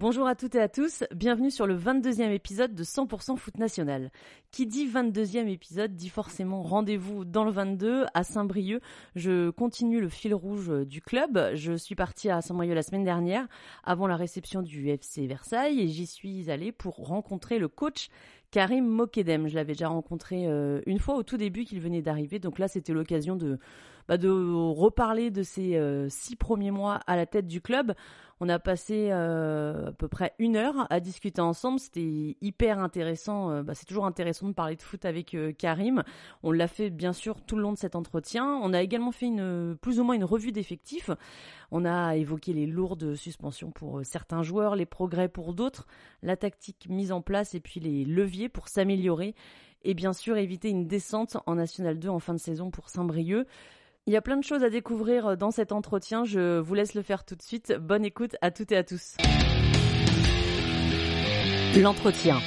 Bonjour à toutes et à tous, bienvenue sur le 22e épisode de 100% Foot National. Qui dit 22e épisode dit forcément rendez-vous dans le 22 à Saint-Brieuc. Je continue le fil rouge du club. Je suis partie à Saint-Brieuc la semaine dernière avant la réception du FC Versailles et j'y suis allée pour rencontrer le coach Karim Mokedem. Je l'avais déjà rencontré euh, une fois au tout début qu'il venait d'arriver, donc là c'était l'occasion de, bah, reparler de ses euh, six premiers mois à la tête du club. On a passé euh, à peu près une heure à discuter ensemble. C'était hyper intéressant. Euh, bah, c'est toujours intéressant de parler de foot avec euh, Karim. On l'a fait bien sûr tout le long de cet entretien. On a également fait une plus ou moins une revue d'effectifs. On a évoqué les lourdes suspensions pour certains joueurs, les progrès pour d'autres, la tactique mise en place et puis les leviers pour s'améliorer. Et bien sûr éviter une descente en National 2 en fin de saison pour Saint-Brieuc. Il y a plein de choses à découvrir euh, dans cet entretien. Je vous laisse le faire tout de suite. Bonne écoute à toutes et à tous. L'entretien.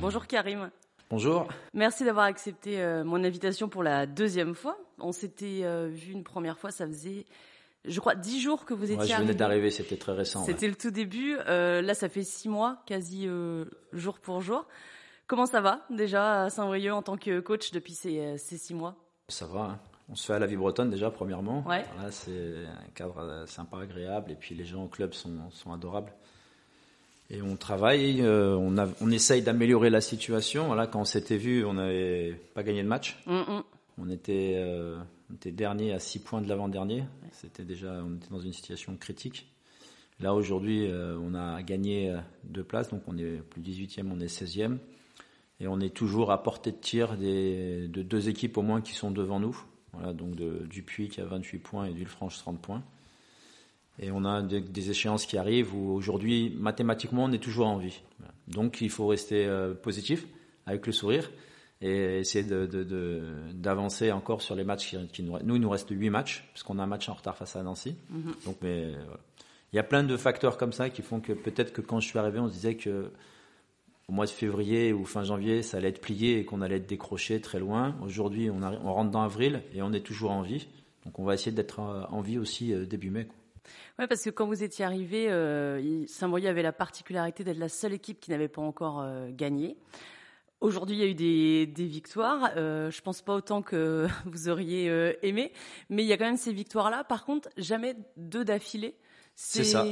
Bonjour Karim. Bonjour. Merci d'avoir accepté euh, mon invitation pour la deuxième fois. On s'était euh, vu une première fois, ça faisait, je crois, dix jours que vous étiez ouais, je venais d'arriver, c'était très récent. C'était le tout début. là, ça fait six mois, quasi jour pour jour. Comment ça va déjà à Saint-Brieuc en tant que coach depuis ces, ces six mois? Ça va. Hein. On se fait à la vie bretonne déjà premièrement. Ouais. Voilà, c'est un cadre sympa, agréable et puis les gens au club sont, sont adorables. Et on travaille, euh, on, a, on essaye d'améliorer la situation. Voilà, quand on s'était vu, on n'avait pas gagné de match. Mm -mm. On était, euh, on était dernier à six points de l'avant-dernier. C'était déjà, on était dans une situation critique. Là aujourd'hui, euh, on a gagné deux places, donc on est plus 18e, on est 16e. Et on est toujours à portée de tir des, de deux équipes au moins qui sont devant nous. Voilà, donc de, Dupuis qui a 28 points et Villefranche 30 points. Et on a des, des échéances qui arrivent où aujourd'hui, mathématiquement, on est toujours en vie. Donc il faut rester euh, positif, avec le sourire, et essayer d'avancer de, de, encore sur les matchs qui, qui, nous Nous, il nous reste 8 matchs, puisqu'on a un match en retard face à Nancy. Mm -hmm. Donc, mais voilà. Il y a plein de facteurs comme ça qui font que peut-être que quand je suis arrivé, on se disait que au mois de février ou fin janvier, ça allait être plié et qu'on allait être décroché très loin. Aujourd'hui, on, rentre dans avril et on est toujours en vie. Donc on va essayer d'être en vie aussi euh, début mai. Oui, parce que quand vous étiez arrivé, euh, Saint-Brieuc avait la particularité d'être la seule équipe qui n'avait pas encore euh, gagné. Aujourd'hui, il y a eu des, victoires. Euh, je pense pas autant que vous auriez euh, aimé, mais il y a quand même ces victoires-là. Par contre, jamais deux d'affilée. C'est ça.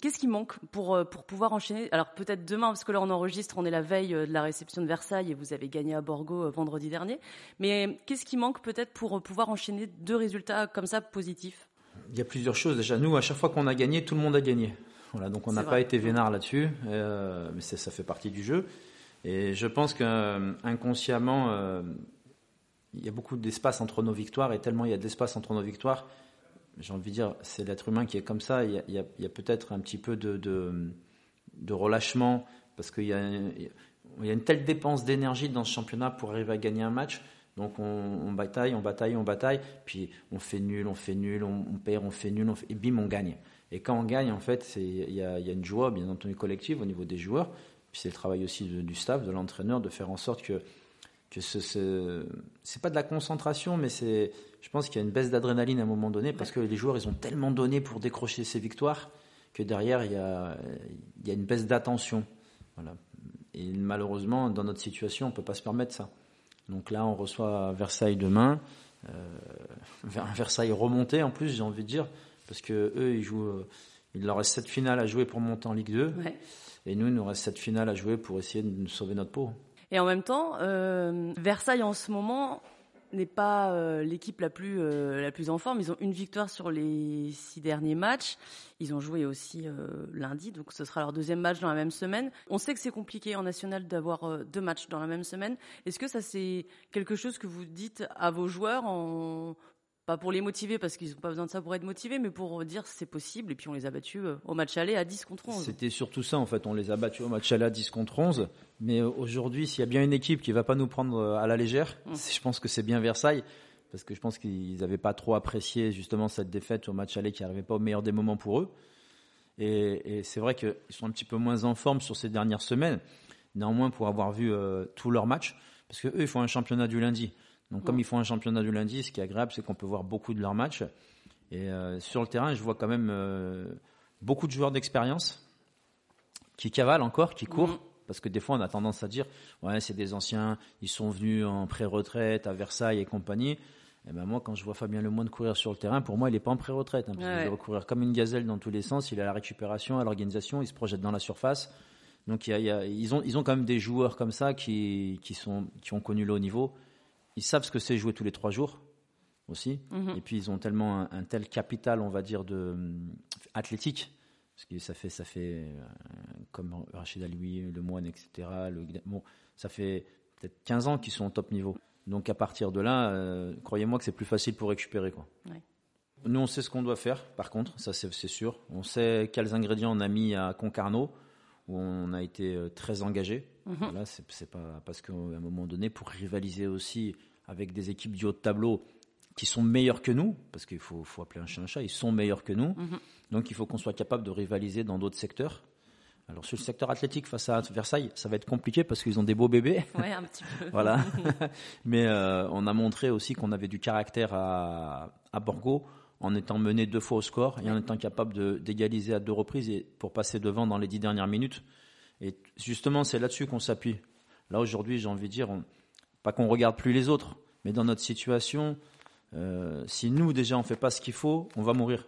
Qu'est-ce qui manque pour, euh, pour pouvoir enchaîner? Alors peut-être demain, parce que là on enregistre, on est la veille euh, de la réception de Versailles et vous avez gagné à Borgo euh, vendredi dernier. Mais qu'est-ce qui manque peut-être pour pouvoir enchaîner deux résultats comme ça positifs? Il y a plusieurs choses. Déjà, nous, à chaque fois qu'on a gagné, tout le monde a gagné. Voilà, donc on n'a pas été vénard là-dessus, euh, mais ça fait partie du jeu. Et je pense qu'inconsciemment, euh, il y a beaucoup d'espace entre nos victoires et tellement il y a d'espace entre nos victoires j'ai envie de dire, c'est l'être humain qui est comme ça. Il y a, peut-être un petit peu de, relâchement parce qu'il y, a une telle dépense d'énergie dans ce championnat pour arriver à gagner un match. Donc on, bataille, on bataille, on bataille, puis on fait nul, on fait nul, on, perd, on fait nul, et bim, on gagne. Et quand on gagne, en fait, il y a, une joie, bien entendu, collective au niveau des joueurs. Puis c'est le travail aussi du staff, de l'entraîneur, de faire en sorte que que ce, ce c'est pas de la concentration, mais c'est, je pense qu'il y a une baisse d'adrénaline à un moment donné parce que les joueurs ils ont tellement donné pour décrocher ces victoires que derrière il y a, il y a une baisse d'attention. Voilà. Et malheureusement, dans notre situation, on peut pas se permettre ça. Donc là, on reçoit Versailles demain, euh, Versailles remonté en plus, j'ai envie de dire, parce que eux ils jouent, il leur reste cette finale à jouer pour monter en Ligue 2, ouais. et nous il nous reste cette finale à jouer pour essayer de nous sauver notre peau. Et en même temps, euh, Versailles en ce moment n'est pas euh, l'équipe la plus euh, la plus en forme. Ils ont une victoire sur les six derniers matchs. Ils ont joué aussi euh, lundi, donc ce sera leur deuxième match dans la même semaine. On sait que c'est compliqué en national d'avoir euh, deux matchs dans la même semaine. Est-ce que ça c'est quelque chose que vous dites à vos joueurs en pas pour les motiver parce qu'ils n'ont pas besoin de ça pour être motivés, mais pour dire c'est possible. Et puis on les a battus euh, au match aller à 10 contre 11. C'était surtout ça en fait, on les a battus au match aller à 10 contre 11. Mais euh, aujourd'hui, s'il y a bien une équipe qui va pas nous prendre euh, à la légère, mm. je pense que c'est bien Versailles. Parce que je pense qu'ils n'avaient pas trop apprécié justement cette défaite au match aller qui n'arrivait pas au meilleur des moments pour eux. Et, c'est vrai qu'ils sont un petit peu moins en forme sur ces dernières semaines. Néanmoins, pour avoir vu tous leurs matchs, parce qu'eux, ils font un championnat du lundi. Donc, comme ils font un championnat du lundi, ce qui est agréable, c'est qu'on peut voir beaucoup de leurs matchs. Et euh, sur le terrain, je vois quand même euh, beaucoup de joueurs d'expérience qui cavalent encore, qui courent. Mm. Parce que des fois, on a tendance à dire, ouais, c'est des anciens, ils sont venus en pré-retraite à Versailles et compagnie. Et eh ben moi, quand je vois Fabien Lemoyne courir sur le terrain, pour moi, il n'est pas en pré-retraite. Hein, il doit courir comme une gazelle dans tous les sens. Il a la récupération, à l'organisation, il se projette dans la surface. Donc, il y a, ils, ont, ils ont quand même des joueurs comme ça qui, qui, sont, qui ont connu le haut niveau ils savent ce que c'est jouer tous les trois jours aussi. Mhm. Et puis ils ont tellement un, tel capital, on va dire, de euh, athlétique, parce que ça fait, ça fait euh, comme Rachid Aloui, Le Moine, etc. bon, ça fait peut-être 15 ans qu'ils sont au top niveau. Donc à partir de là, euh, croyez-moi que c'est plus facile pour récupérer. Quoi. Nous, on sait ce qu'on doit faire, par contre, ça c'est sûr. On sait quels ingrédients on a mis à Concarneau, où on a été très engagé. Là, c'est pas parce qu'à un moment donné, pour rivaliser aussi avec des équipes du haut de tableau qui sont meilleures que nous, parce qu'il faut, appeler un chat un chat, ils sont meilleurs que nous. Mhm. Donc il faut qu'on soit capable de rivaliser dans d'autres secteurs. Alors sur le secteur athlétique face à Versailles, ça va être compliqué parce qu'ils ont des beaux bébés. Ouais, un petit peu. voilà. Mais euh, on a montré aussi qu'on avait du caractère à, à Borgo en étant mené deux fois au score et en étant capable d'égaliser à deux reprises et pour passer devant dans les dix dernières minutes. Et justement, c'est là-dessus qu'on s'appuie. Là aujourd'hui, j'ai envie de dire, pas qu'on regarde plus les autres, mais dans notre situation, euh, si nous déjà on fait pas ce qu'il faut, on va mourir.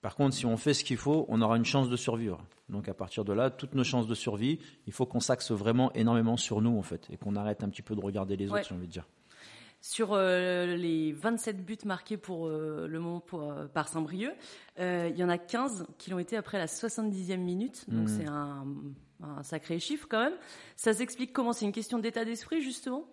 Par contre, si on fait ce qu'il faut, on aura une chance de survivre. Donc à partir de là, toutes nos chances de survie, il faut qu'on s'axe vraiment énormément sur nous en fait, et qu'on arrête un petit peu de regarder les autres, j'ai envie de dire. Sur euh, les 27 buts marqués pour euh, le moment par Saint-Brieuc, il y en a 15 qui l'ont été après la 70e minute. Donc mmh. c'est un, un sacré chiffre quand même. Ça s'explique comment? C'est une question d'état d'esprit justement?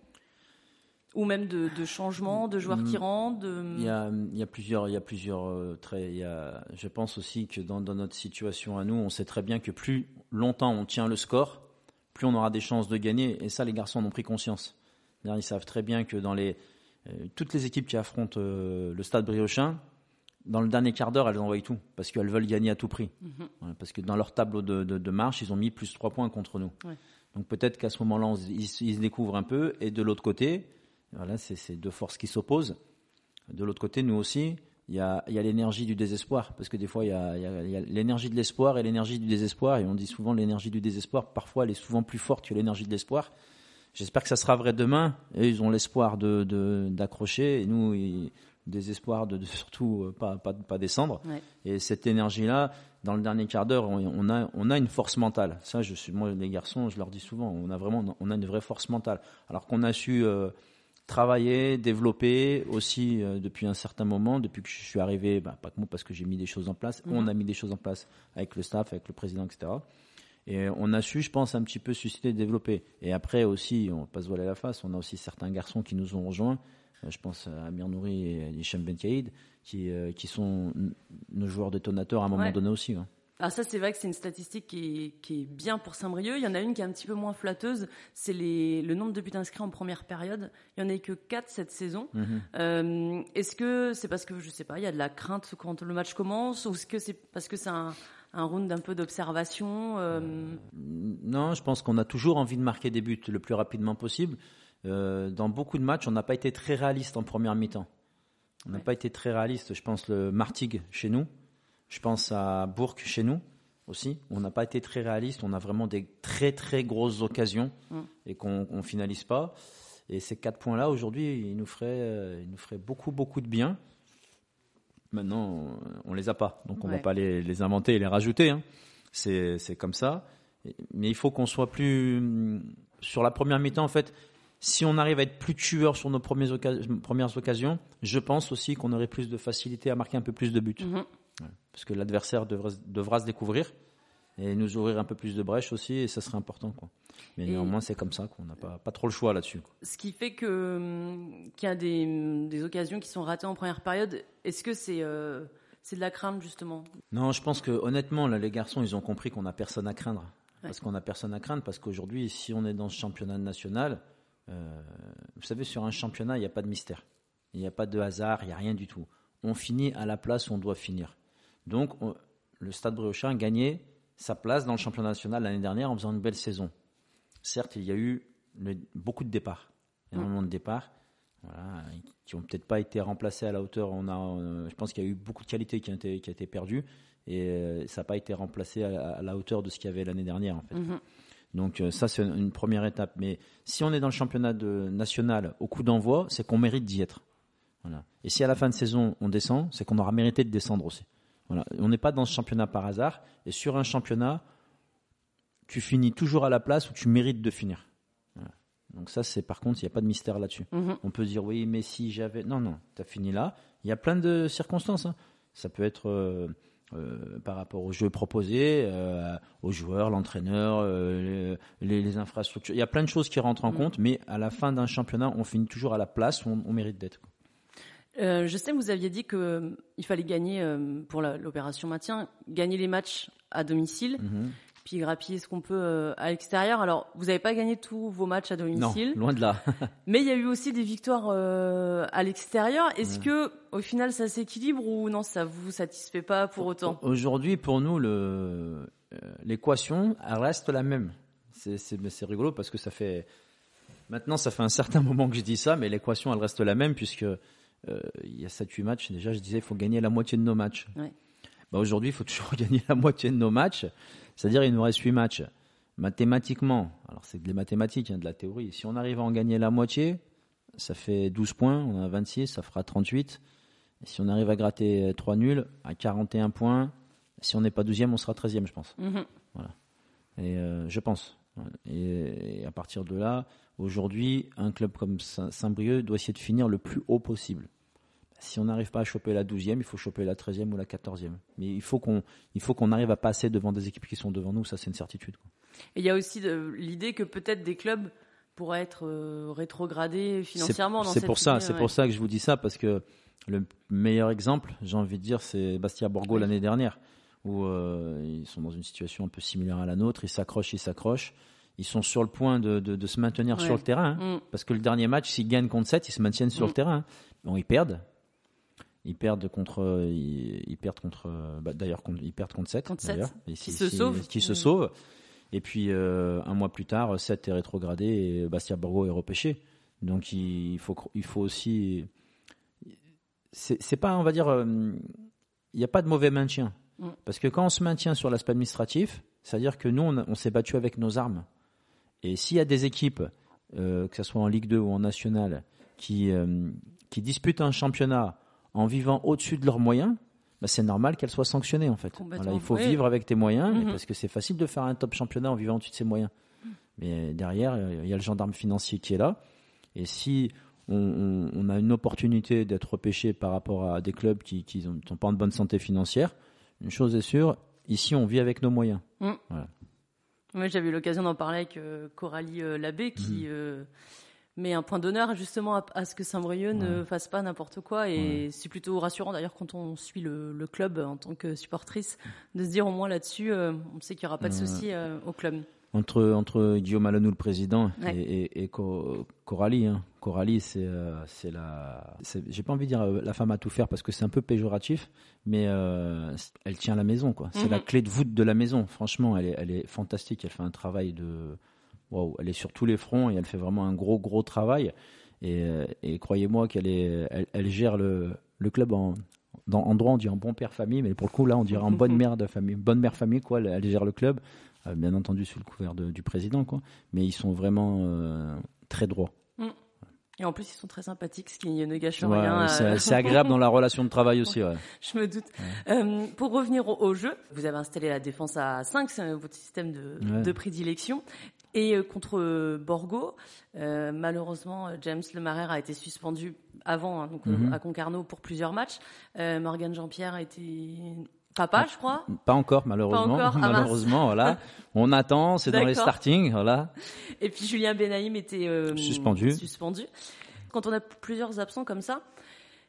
Ou même de, changement, de joueurs qui mm. rentrent il, y a, plusieurs, il y a plusieurs euh, traits. Il y a, je pense aussi que dans, notre situation à nous, on sait très bien que plus longtemps on tient le score, plus on aura des chances de gagner. Et ça, les garçons en ont pris conscience. Ils savent très bien que dans les, euh, toutes les équipes qui affrontent euh, le stade briochin, dans le dernier quart d'heure, elles envoient tout, parce qu'elles veulent gagner à tout prix. Mhm. parce que dans leur tableau de, marche, ils ont mis plus 3 points contre nous. Donc peut-être qu'à ce moment-là, ils, se découvrent un peu. Et de l'autre côté, voilà, c'est deux forces qui s'opposent. De l'autre côté, nous aussi, il y a, l'énergie du désespoir. Parce que des fois, il y a, l'énergie de l'espoir et l'énergie du désespoir. Et on dit souvent l'énergie du désespoir, parfois, elle est souvent plus forte que l'énergie de l'espoir. J'espère que ça sera vrai demain. Et ils ont l'espoir d'accrocher. De, et nous, désespoir de, surtout euh, pas, pas, pas descendre. Et cette énergie-là, dans le dernier quart d'heure, on, a, on a une force mentale. Ça, je suis, moi, les garçons, je leur dis souvent, on a vraiment, on a une vraie force mentale. Alors qu'on a su euh, travailler, développer aussi euh, depuis un certain moment, depuis que je suis arrivé, bah, pas que moi parce que j'ai mis des choses en place, on mhm. a mis des choses en place avec le staff, avec le président, etc. Et on a su, je pense, un petit peu susciter, développer. Et après aussi, on passe voiler la face, on a aussi certains garçons qui nous ont rejoints je pense à Amir Nouri et Hicham Ben qui, euh, qui sont nos joueurs détonateurs à un moment donné aussi. Hein. Ah ça c'est vrai que c'est une statistique qui est, qui est, bien pour Saint-Brieuc. Il y en a une qui est un petit peu moins flatteuse, c'est le nombre de buts inscrits en première période. Il n'y en a que 4 cette saison. Mhm. Euh, est-ce que c'est parce que, je sais pas, il y a de la crainte quand le match commence ou est-ce que c'est parce que c'est un, un round d'un peu d'observation euh? Non, je pense qu'on a toujours envie de marquer des buts le plus rapidement possible. Euh, dans beaucoup de matchs, on n'a pas été très réaliste en première mi-temps. On n'a pas été très réaliste. Je pense le Martigues chez nous. Je pense à Bourg chez nous aussi. On n'a pas été très réaliste. On a vraiment des très très grosses occasions mm. et qu'on ne finalise pas. Et ces quatre points-là, aujourd'hui, ils nous feraient, euh, ils nous feraient beaucoup beaucoup de bien. Maintenant, on les a pas, donc on ne va pas les, inventer et les rajouter. Hein. C'est comme ça. Mais il faut qu'on soit plus sur la première mi-temps. En fait, si on arrive à être plus tueur sur nos premières, occasions, je pense aussi qu'on aurait plus de facilité à marquer un peu plus de buts. Mhm. Parce que l'adversaire devra, se découvrir. Et nous ouvrir un peu plus de brèches aussi, et ça serait important. Quoi. Mais néanmoins, c'est comme ça qu'on n'a pas, pas trop le choix là-dessus. Ce qui fait que hum, qu'il y a des, des, occasions qui sont ratées en première période. Est-ce que c'est euh, c'est de la crainte justement? Non, je pense que honnêtement, là, les garçons, ils ont compris qu'on n'a personne à craindre. Parce qu'on n'a personne à craindre, parce qu'aujourd'hui, si on est dans ce championnat national, euh, vous savez, sur un championnat, il n'y a pas de mystère. Il n'y a pas de hasard, il n'y a rien du tout. On finit à la place où on doit finir. Donc, le Stade Briochin a gagné sa place dans le championnat national l'année dernière en faisant une belle saison. Certes, il y a eu beaucoup de départs, énormément de départs, voilà, qui n'ont peut-être pas été remplacés à la hauteur. On a, euh, je pense qu'il y a eu beaucoup de qualité qui a été, qui a été perdue et euh, ça n'a pas été remplacé à, la hauteur de ce qu'il y avait l'année dernière en fait. Mhm. Donc euh, ça c'est une première étape. Mais si on est dans le championnat de, national au coup d'envoi, c'est qu'on mérite d'y être. Voilà. Et si à la fin de saison on descend, c'est qu'on aura mérité de descendre aussi. Voilà. On n'est pas dans ce championnat par hasard. Et sur un championnat, tu finis toujours à la place où tu mérites de finir. Donc ça, c'est par contre, il n'y a pas de mystère là-dessus. Mhm. On peut dire oui, mais si j'avais... Non, non, tu as fini là. Il y a plein de circonstances. Hein. Ça peut être... Euh, euh, par rapport aux jeux proposés, euh, aux joueurs, l'entraîneur, euh, les, infrastructures. Il y a plein de choses qui rentrent en mm. compte, mais à la fin d'un championnat, on finit toujours à la place où on, mérite d'être. Je sais, vous aviez dit qu'il fallait gagner pour l'opération maintien, gagner les matchs à domicile. Mm-hmm puis grappiller ce qu'on peut euh, à l'extérieur. Alors, vous n'avez pas gagné tous vos matchs à domicile. Non, loin de là. mais il y a eu aussi des victoires euh, à l'extérieur. Est-ce que, au final, ça s'équilibre ou non, ça vous satisfait pas pour autant? Aujourd'hui, pour nous, le, euh, l'équation reste la même. C'est, c'est, rigolo parce que ça fait maintenant, ça fait un certain moment que je dis ça, mais l'équation elle reste la même puisque il y a 7-8 matchs. Déjà, je disais, il faut gagner la moitié de nos matchs. Bah, aujourd'hui, il faut toujours gagner la moitié de nos matchs. C'est-à-dire, il nous reste 8 matchs. Mathématiquement, alors c'est des mathématiques, hein, de la théorie. Si on arrive à en gagner la moitié, ça fait 12 points, on a 26, ça fera 38. Et si on arrive à gratter 3 nuls, à 41 points, si on n'est pas 12e, on sera 13e, je pense. Mhm. Voilà. Et euh, je pense. Et, à partir de là, aujourd'hui, un club comme Saint-Brieuc doit essayer de finir le plus haut possible si on n'arrive pas à choper la 12e, il faut choper la 13e ou la 14e. Mais il faut qu'on arrive à passer devant des équipes qui sont devant nous, ça c'est une certitude. Et il y a aussi l'idée que peut-être des clubs pourraient être euh, rétrogradés financièrement. C'est pour ça, c'est pour ça que je vous dis ça parce que le meilleur exemple, j'ai envie de dire, c'est Bastia Borgo l'année dernière où euh, ils sont dans une situation un peu similaire à la nôtre, ils s'accrochent, ils s'accrochent. Ils sont sur le point de, de, se maintenir sur le terrain. Hein. Mm. Parce que le dernier match, s'ils gagnent contre 7, ils se maintiennent sur le mm. terrain. Bon, ils perdent, ils perdent contre, ils, perdent contre, bah, d'ailleurs, ils perdent contre 7. Contre 7 qui, se sauve. qui se sauve. Et puis, euh, un mois plus tard, 7 est rétrogradé et Bastia Borgo est repêché. Donc, il faut, il faut aussi. C'est pas, on va dire, euh, il n'y a pas de mauvais maintien. Mm. Parce que quand on se maintient sur l'aspect administratif, c'est-à-dire que nous, on, s'est battu avec nos armes. Et s'il y a des équipes, euh, que ce soit en Ligue 2 ou en National, qui, qui disputent un championnat en vivant au-dessus de leurs moyens, bah, c'est normal qu'elles soient sanctionnées en fait. il faut vivre avec tes moyens, mhm. parce que c'est facile de faire un top championnat en vivant au-dessus de ses moyens. Mais derrière, il y a le gendarme financier qui est là. Et si on, a une opportunité d'être repêché par rapport à des clubs qui ne sont pas en bonne santé financière, une chose est sûre, ici on vit avec nos moyens. Mm. Moi, j'avais eu l'occasion d'en parler avec euh, Coralie euh, Labbé qui. Mhm. Euh, mais un point d'honneur justement à, ce que Saint-Brieuc ne fasse pas n'importe quoi. Et c'est plutôt rassurant d'ailleurs quand on suit le, club en tant que supportrice de se dire au moins là-dessus, on sait qu'il n'y aura pas de souci au club. Entre, entre Guillaume Alonou, le président, et, Coralie. Hein. Coralie, c'est euh, la. J'ai pas envie de dire la femme à tout faire parce que c'est un peu péjoratif, mais elle tient la maison. quoi. C'est la mhm. clé de voûte de la maison. Franchement, elle est, elle est fantastique. Elle fait un travail de elle est sur tous les fronts et elle fait vraiment un gros gros travail. Et, euh, croyez-moi qu'elle est, elle, gère le, le club en, dans, en droit on dit en bon père famille, mais pour le coup là on dirait en bonne mère de famille, bonne mère famille quoi. Elle, gère le club, euh, bien entendu sous le couvert du président quoi. Mais ils sont vraiment euh, très droits. Mm. Et en plus, ils sont très sympathiques, ce qui ne gâche rien. C'est agréable dans la relation de travail aussi. Ouais. Je me doute. pour revenir au, jeu, vous avez installé la défense à 5, c'est votre système de, de prédilection. Et euh, contre euh, Borgo, euh, malheureusement, James Lemaire a été suspendu avant, hein, donc mhm. à Concarneau pour plusieurs matchs. Morgan Jean-Pierre a été Papa, je crois. Pas encore, malheureusement. Ah, malheureusement, voilà. On attend, c'est dans les startings, voilà. Et puis Julien Benaïm était euh, suspendu. suspendu. Quand on a plusieurs absents comme ça,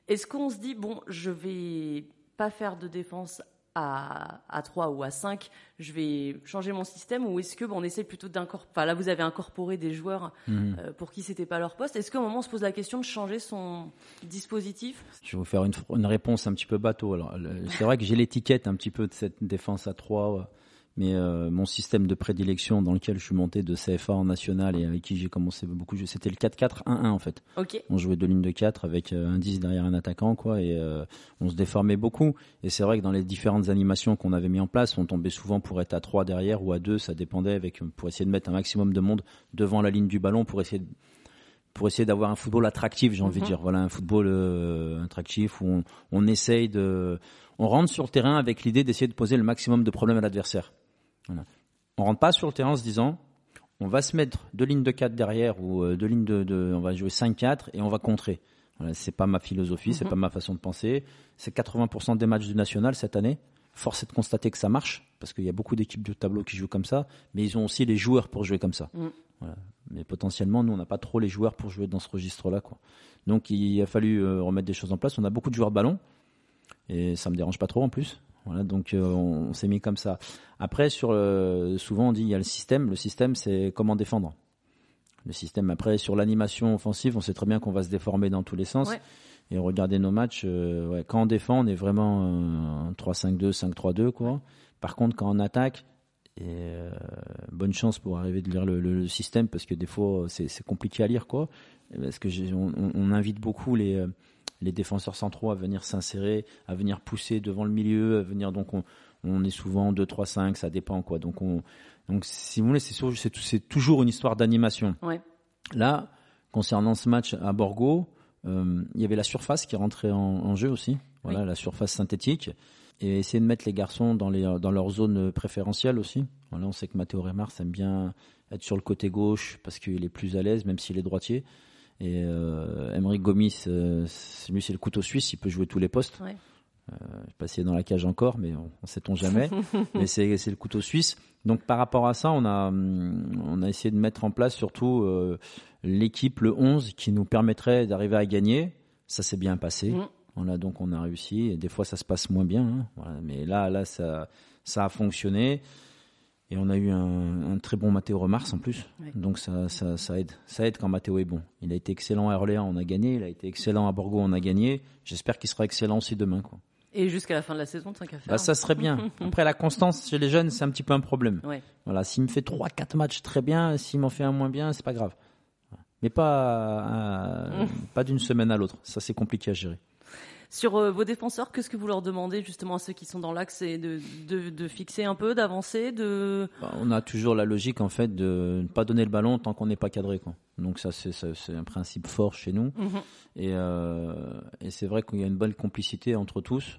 est-ce qu'on se dit bon, je vais pas faire de défense à, à 3 ou à 5, je vais changer mon système ou est-ce que bon, on essaie plutôt d'incorporer enfin là vous avez incorporé des joueurs mhm. euh, pour qui c'était pas leur poste, est-ce qu'à un moment on se pose la question de changer son dispositif? Je vais vous faire une, une réponse un petit peu bateau. Alors c'est vrai que j'ai l'étiquette un petit peu de cette défense à 3 mais euh, mon système de prédilection dans lequel je suis monté de CFA en national et avec qui j'ai commencé beaucoup, c'était le 4-4-1-1 en fait. On jouait deux lignes de 4 avec euh, un 10 derrière un attaquant quoi et euh, on se déformait beaucoup. Et c'est vrai que dans les différentes animations qu'on avait mis en place, on tombait souvent pour être à 3 derrière ou à 2, ça dépendait avec pour essayer de mettre un maximum de monde devant la ligne du ballon pour essayer de, pour essayer d'avoir un football attractif, j'ai envie de mhm. dire. Voilà, un football attractif où on, on essaye de, on rentre sur le terrain avec l'idée d'essayer de poser le maximum de problèmes à l'adversaire. Voilà. On rentre pas sur le terrain en se disant on va se mettre deux lignes de 4 derrière ou euh, deux lignes de, on va jouer 5-4 et on va contrer. Voilà, c'est pas ma philosophie, c'est mhm. pas ma façon de penser. C'est 80% des matchs du national cette année. Force est de constater que ça marche parce qu'il y a beaucoup d'équipes de tableau qui jouent comme ça, mais ils ont aussi les joueurs pour jouer comme ça. Mm. Voilà. Mais potentiellement, nous, on n'a pas trop les joueurs pour jouer dans ce registre-là. Quoi. Donc, il a fallu euh, remettre des choses en place. On a beaucoup de joueurs de ballon et ça me dérange pas trop en plus. Voilà, donc euh, on, s'est mis comme ça. Après, sur euh, souvent on dit il y a le système. Le système, c'est comment défendre. Le système. Après, sur l'animation offensive, on sait très bien qu'on va se déformer dans tous les sens. Et regarder nos matchs, euh, ouais, quand on défend, on est vraiment 3-5-2, 5-3-2 quoi. Par contre, quand on attaque, et bonne chance pour arriver de lire le, système parce que des fois c'est compliqué à lire quoi. Parce que on, on, invite beaucoup les les défenseurs centraux à venir s'insérer, à venir pousser devant le milieu, à venir donc on, est souvent 2 3 5, ça dépend quoi. Donc on donc si vous voulez c'est c'est toujours une histoire d'animation. Là, concernant ce match à Borgo, euh, il y avait la surface qui rentrait en, jeu aussi. Voilà, la surface synthétique et essayer de mettre les garçons dans les dans leur zone préférentielle aussi. Voilà, on sait que Matteo Remars aime bien être sur le côté gauche parce qu'il est plus à l'aise même s'il est droitier. Et euh, Gomis, euh, lui c'est le couteau suisse, il peut jouer tous les postes. Ouais. Euh, pas dans la cage encore, mais on, ne sait-on jamais. mais c'est le couteau suisse. Donc par rapport à ça, on a, on a essayé de mettre en place surtout euh, l'équipe, le 11, qui nous permettrait d'arriver à gagner. Ça s'est bien passé. Mm. On a donc on a réussi. Et des fois ça se passe moins bien, hein. voilà. mais là là ça ça a fonctionné. Et on a eu un, très bon Matteo Remars en plus. Donc ça, ça, aide. Ça aide quand Matteo est bon. Il a été excellent à Orléans, on a gagné. Il a été excellent à Borgo, on a gagné. J'espère qu'il sera excellent aussi demain. Quoi. Et jusqu'à la fin de la saison, tant qu'à faire. Bah, ça serait bien. Après, la constance chez les jeunes, c'est un petit peu un problème. Voilà, s'il me fait 3-4 matchs très bien, s'il m'en fait un moins bien, c'est pas grave. Mais pas, euh, pas d'une semaine à l'autre. Ça, c'est compliqué à gérer. Sur euh, vos défenseurs, qu'est-ce que vous leur demandez justement à ceux qui sont dans l'axe et de, de, fixer un peu, d'avancer de... Bah, on a toujours la logique en fait de ne pas donner le ballon tant qu'on n'est pas cadré. Quoi. Donc ça c'est un principe fort chez nous. Mhm. Et, euh, et c'est vrai qu'il y a une bonne complicité entre tous.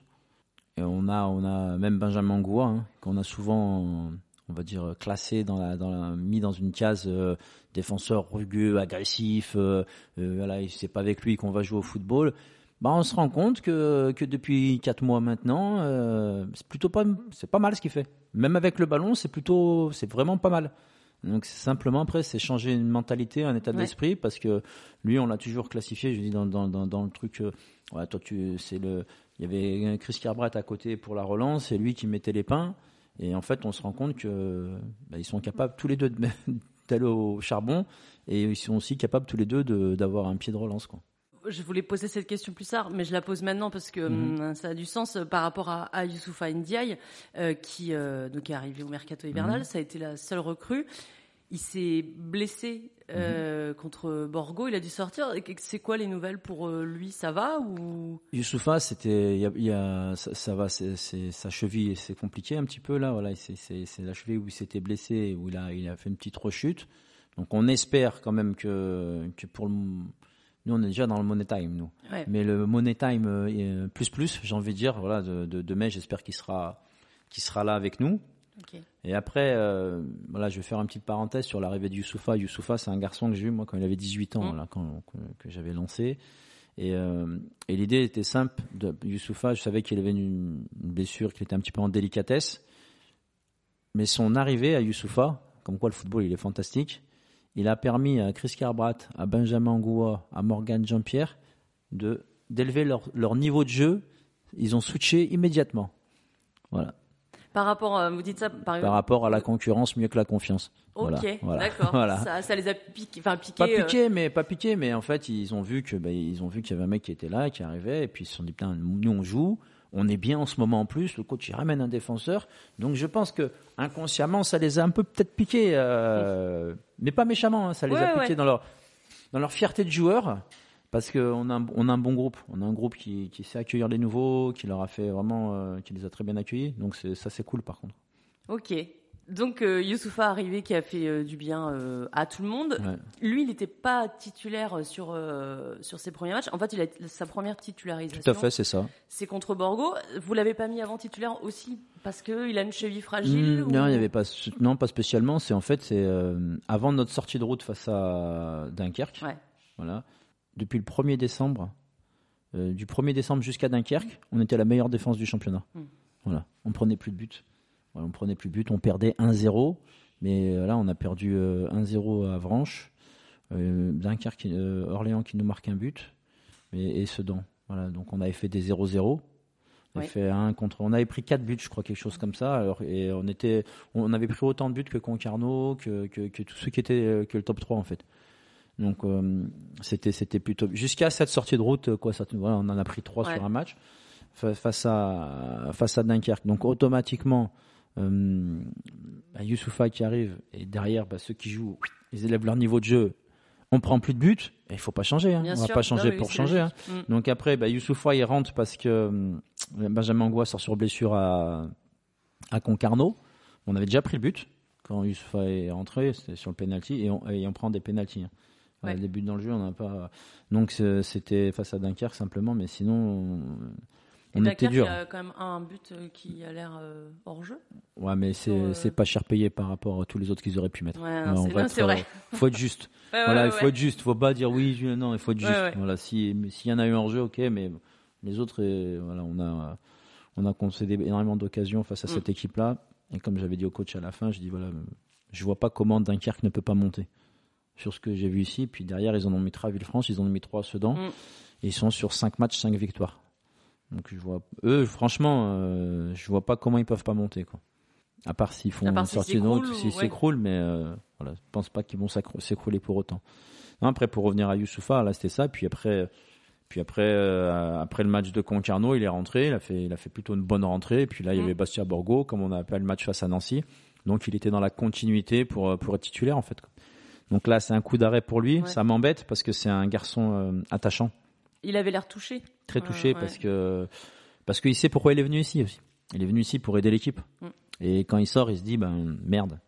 Et on a, on a même Benjamin Goua, hein, qu'on a souvent, on va dire, classé dans la, dans la, mis dans une case euh, défenseur rugueux, agressif. Euh, voilà, c'est pas avec lui qu'on va jouer au football. Bah, on se rend compte que, que depuis 4 mois maintenant, euh, c'est plutôt pas, c'est pas mal ce qu'il fait. Même avec le ballon, c'est plutôt, c'est vraiment pas mal. Donc simplement après, c'est changer une mentalité, un état d'esprit, parce que lui, on l'a toujours classifié. Je dis dans, dans, dans, le truc, euh, ouais, toi tu, c'est le, il y avait Chris Carbrat à côté pour la relance, c'est lui qui mettait les pains. Et en fait, on se rend compte que bah, ils sont capables tous les deux d'aller au charbon, et ils sont aussi capables tous les deux d'avoir un pied de relance, quoi je voulais poser cette question plus tard, mais je la pose maintenant parce que mhm. hum, ça a du sens euh, par rapport à, à Youssoufa Ndiaye, euh, qui euh, donc est arrivé au mercato hivernal. Mhm. Ça a été la seule recrue. Il s'est blessé mhm. contre Borgo. Il a dû sortir. C'est quoi les nouvelles pour lui? Ça va ou? Youssoufa, c'était, il y a, ça, va, c'est sa cheville, c'est compliqué un petit peu là. Voilà, c'est la cheville où il s'était blessé, où il a, il a fait une petite rechute. Donc on espère quand même que, que pour le nous, on est déjà dans le Money Time, nous. Mais le Money Time euh, plus plus, j'ai envie de dire, voilà, de, de, mai, j'espère qu'il sera, qu'il sera là avec nous. Et après, euh, voilà, je vais faire une petite parenthèse sur l'arrivée de Youssoufa. Youssoufa, c'est un garçon que j'ai eu moi quand il avait 18 ans, mm. là, quand, que, j'avais lancé. Et, et l'idée était simple. De Youssoufa, je savais qu'il avait une, blessure, qu'il était un petit peu en délicatesse. Mais son arrivée à Youssoufa, comme quoi le football il est fantastique, il a permis à Chris Carbrat, à Benjamin Goua, à Morgan Jean-Pierre de d'élever leur, leur niveau de jeu. Ils ont switché immédiatement. Voilà. Par rapport, euh, vous dites ça par, par rapport à la concurrence mieux que la confiance. Ok, d'accord. Ça, ça, les a piqué, enfin piqué. Pas piqué, euh. mais pas piqué, mais en fait ils ont vu que, bah, ils ont vu qu'il y avait un mec qui était là, qui arrivait, et puis ils se sont dit putain, nous on joue, on est bien en ce moment en plus. Le coach il ramène un défenseur, donc je pense que inconsciemment ça les a un peu peut-être piqué, euh, mais pas méchamment. Hein, ça les a piqués dans leur dans leur fierté de joueur parce qu'on a, on a un bon groupe. On a un groupe qui, qui sait accueillir les nouveaux, qui leur a fait vraiment, euh, qui les a très bien accueillis. Donc ça, c'est cool par contre. Ok. Donc euh, Youssoufa arrivé qui a fait euh, du bien euh, à tout le monde. Lui, il n'était pas titulaire sur sur ses premiers matchs. En fait, il a sa première titularisation. Tout à fait, c'est ça. C'est contre Borgo. Vous l'avez pas mis avant titulaire aussi parce que il a une cheville fragile. Hmm, non, il y avait pas non pas spécialement. C'est en fait c'est avant notre sortie de route face à Dunkerque. Ouais. Voilà depuis le 1er décembre, euh, du 1er décembre jusqu'à Dunkerque, on était à la meilleure défense du championnat. Hmm. Voilà, on prenait plus de buts. On prenait plus de buts, on perdait 1-0, mais euh, là on a perdu 1-0 euh, à Vranches, Dunkerque, Orléans qui nous marque un but, et, Sedan. Voilà, donc on avait fait des 0-0. On, fait un contre, on avait pris 4 buts, je crois, quelque chose comme ça. Alors, et on était, on avait pris autant de buts que Concarneau, que, que, que tous ceux qui étaient que le top 3 en fait. Donc euh, c'était c'était plutôt jusqu'à cette sortie de route quoi ça voilà, on en a pris trois sur un match face à face à Dunkerque. Donc automatiquement euh, bah, Youssoufa qui arrive et derrière bah, ceux qui jouent ils élèvent leur niveau de jeu. On prend plus de buts il faut pas changer. Hein. On va pas changer pour changer. Hein. Mm. Donc après bah, Youssoufa il rentre parce que euh, Benjamin Angois sort sur blessure à à Concarneau. On avait déjà pris le but quand Youssoufa est rentré, c'était sur le penalty et on, et on prend des penalties. Hein. Ouais. Des buts dans le jeu, on n'a pas. Donc c'était face à Dunkerque simplement, mais sinon on, était dur. Il y a quand même un but euh, qui a l'air euh, hors jeu. Ouais, mais c'est euh, pas cher payé par rapport à tous les autres qu'ils auraient pu mettre. Ouais, c'est vrai. faut être juste. voilà, il faut être juste. Faut pas dire oui, non, il faut être juste. Voilà, si s'il y en a eu hors jeu, ok, mais les autres, voilà, on a on a concédé énormément d'occasions face à mm. cette équipe-là. Et comme j'avais dit au coach à la fin, je dis voilà, je vois pas comment Dunkerque ne peut pas monter sur ce que j'ai vu ici. Puis derrière, ils en ont mis 3 à Villefranche, ils en ont mis 3 à Sedan. Mm. Et ils sont sur 5 matchs, 5 victoires. Donc je vois, eux, franchement, euh, je vois pas comment ils peuvent pas monter. Quoi. À part s'ils font une sortie de route, s'ils s'écroulent, mais euh, voilà, je pense pas qu'ils vont s'écrouler pour autant. Non, après, pour revenir à Youssoufa, là c'était ça. Puis après, puis après, euh, après le match de Concarneau, il est rentré, il a fait, il a fait plutôt une bonne rentrée. Puis là, il y mm. avait Bastia Borgo, comme on a appelé le match face à Nancy. Donc il était dans la continuité pour, pour être titulaire en fait. Quoi. Donc là, c'est un coup d'arrêt pour lui. Ça m'embête parce que c'est un garçon euh, attachant. Il avait l'air touché. Très touché parce que parce qu'il sait pourquoi il est venu ici aussi. Il est venu ici pour aider l'équipe. Mm. Et quand il sort, il se dit ben merde,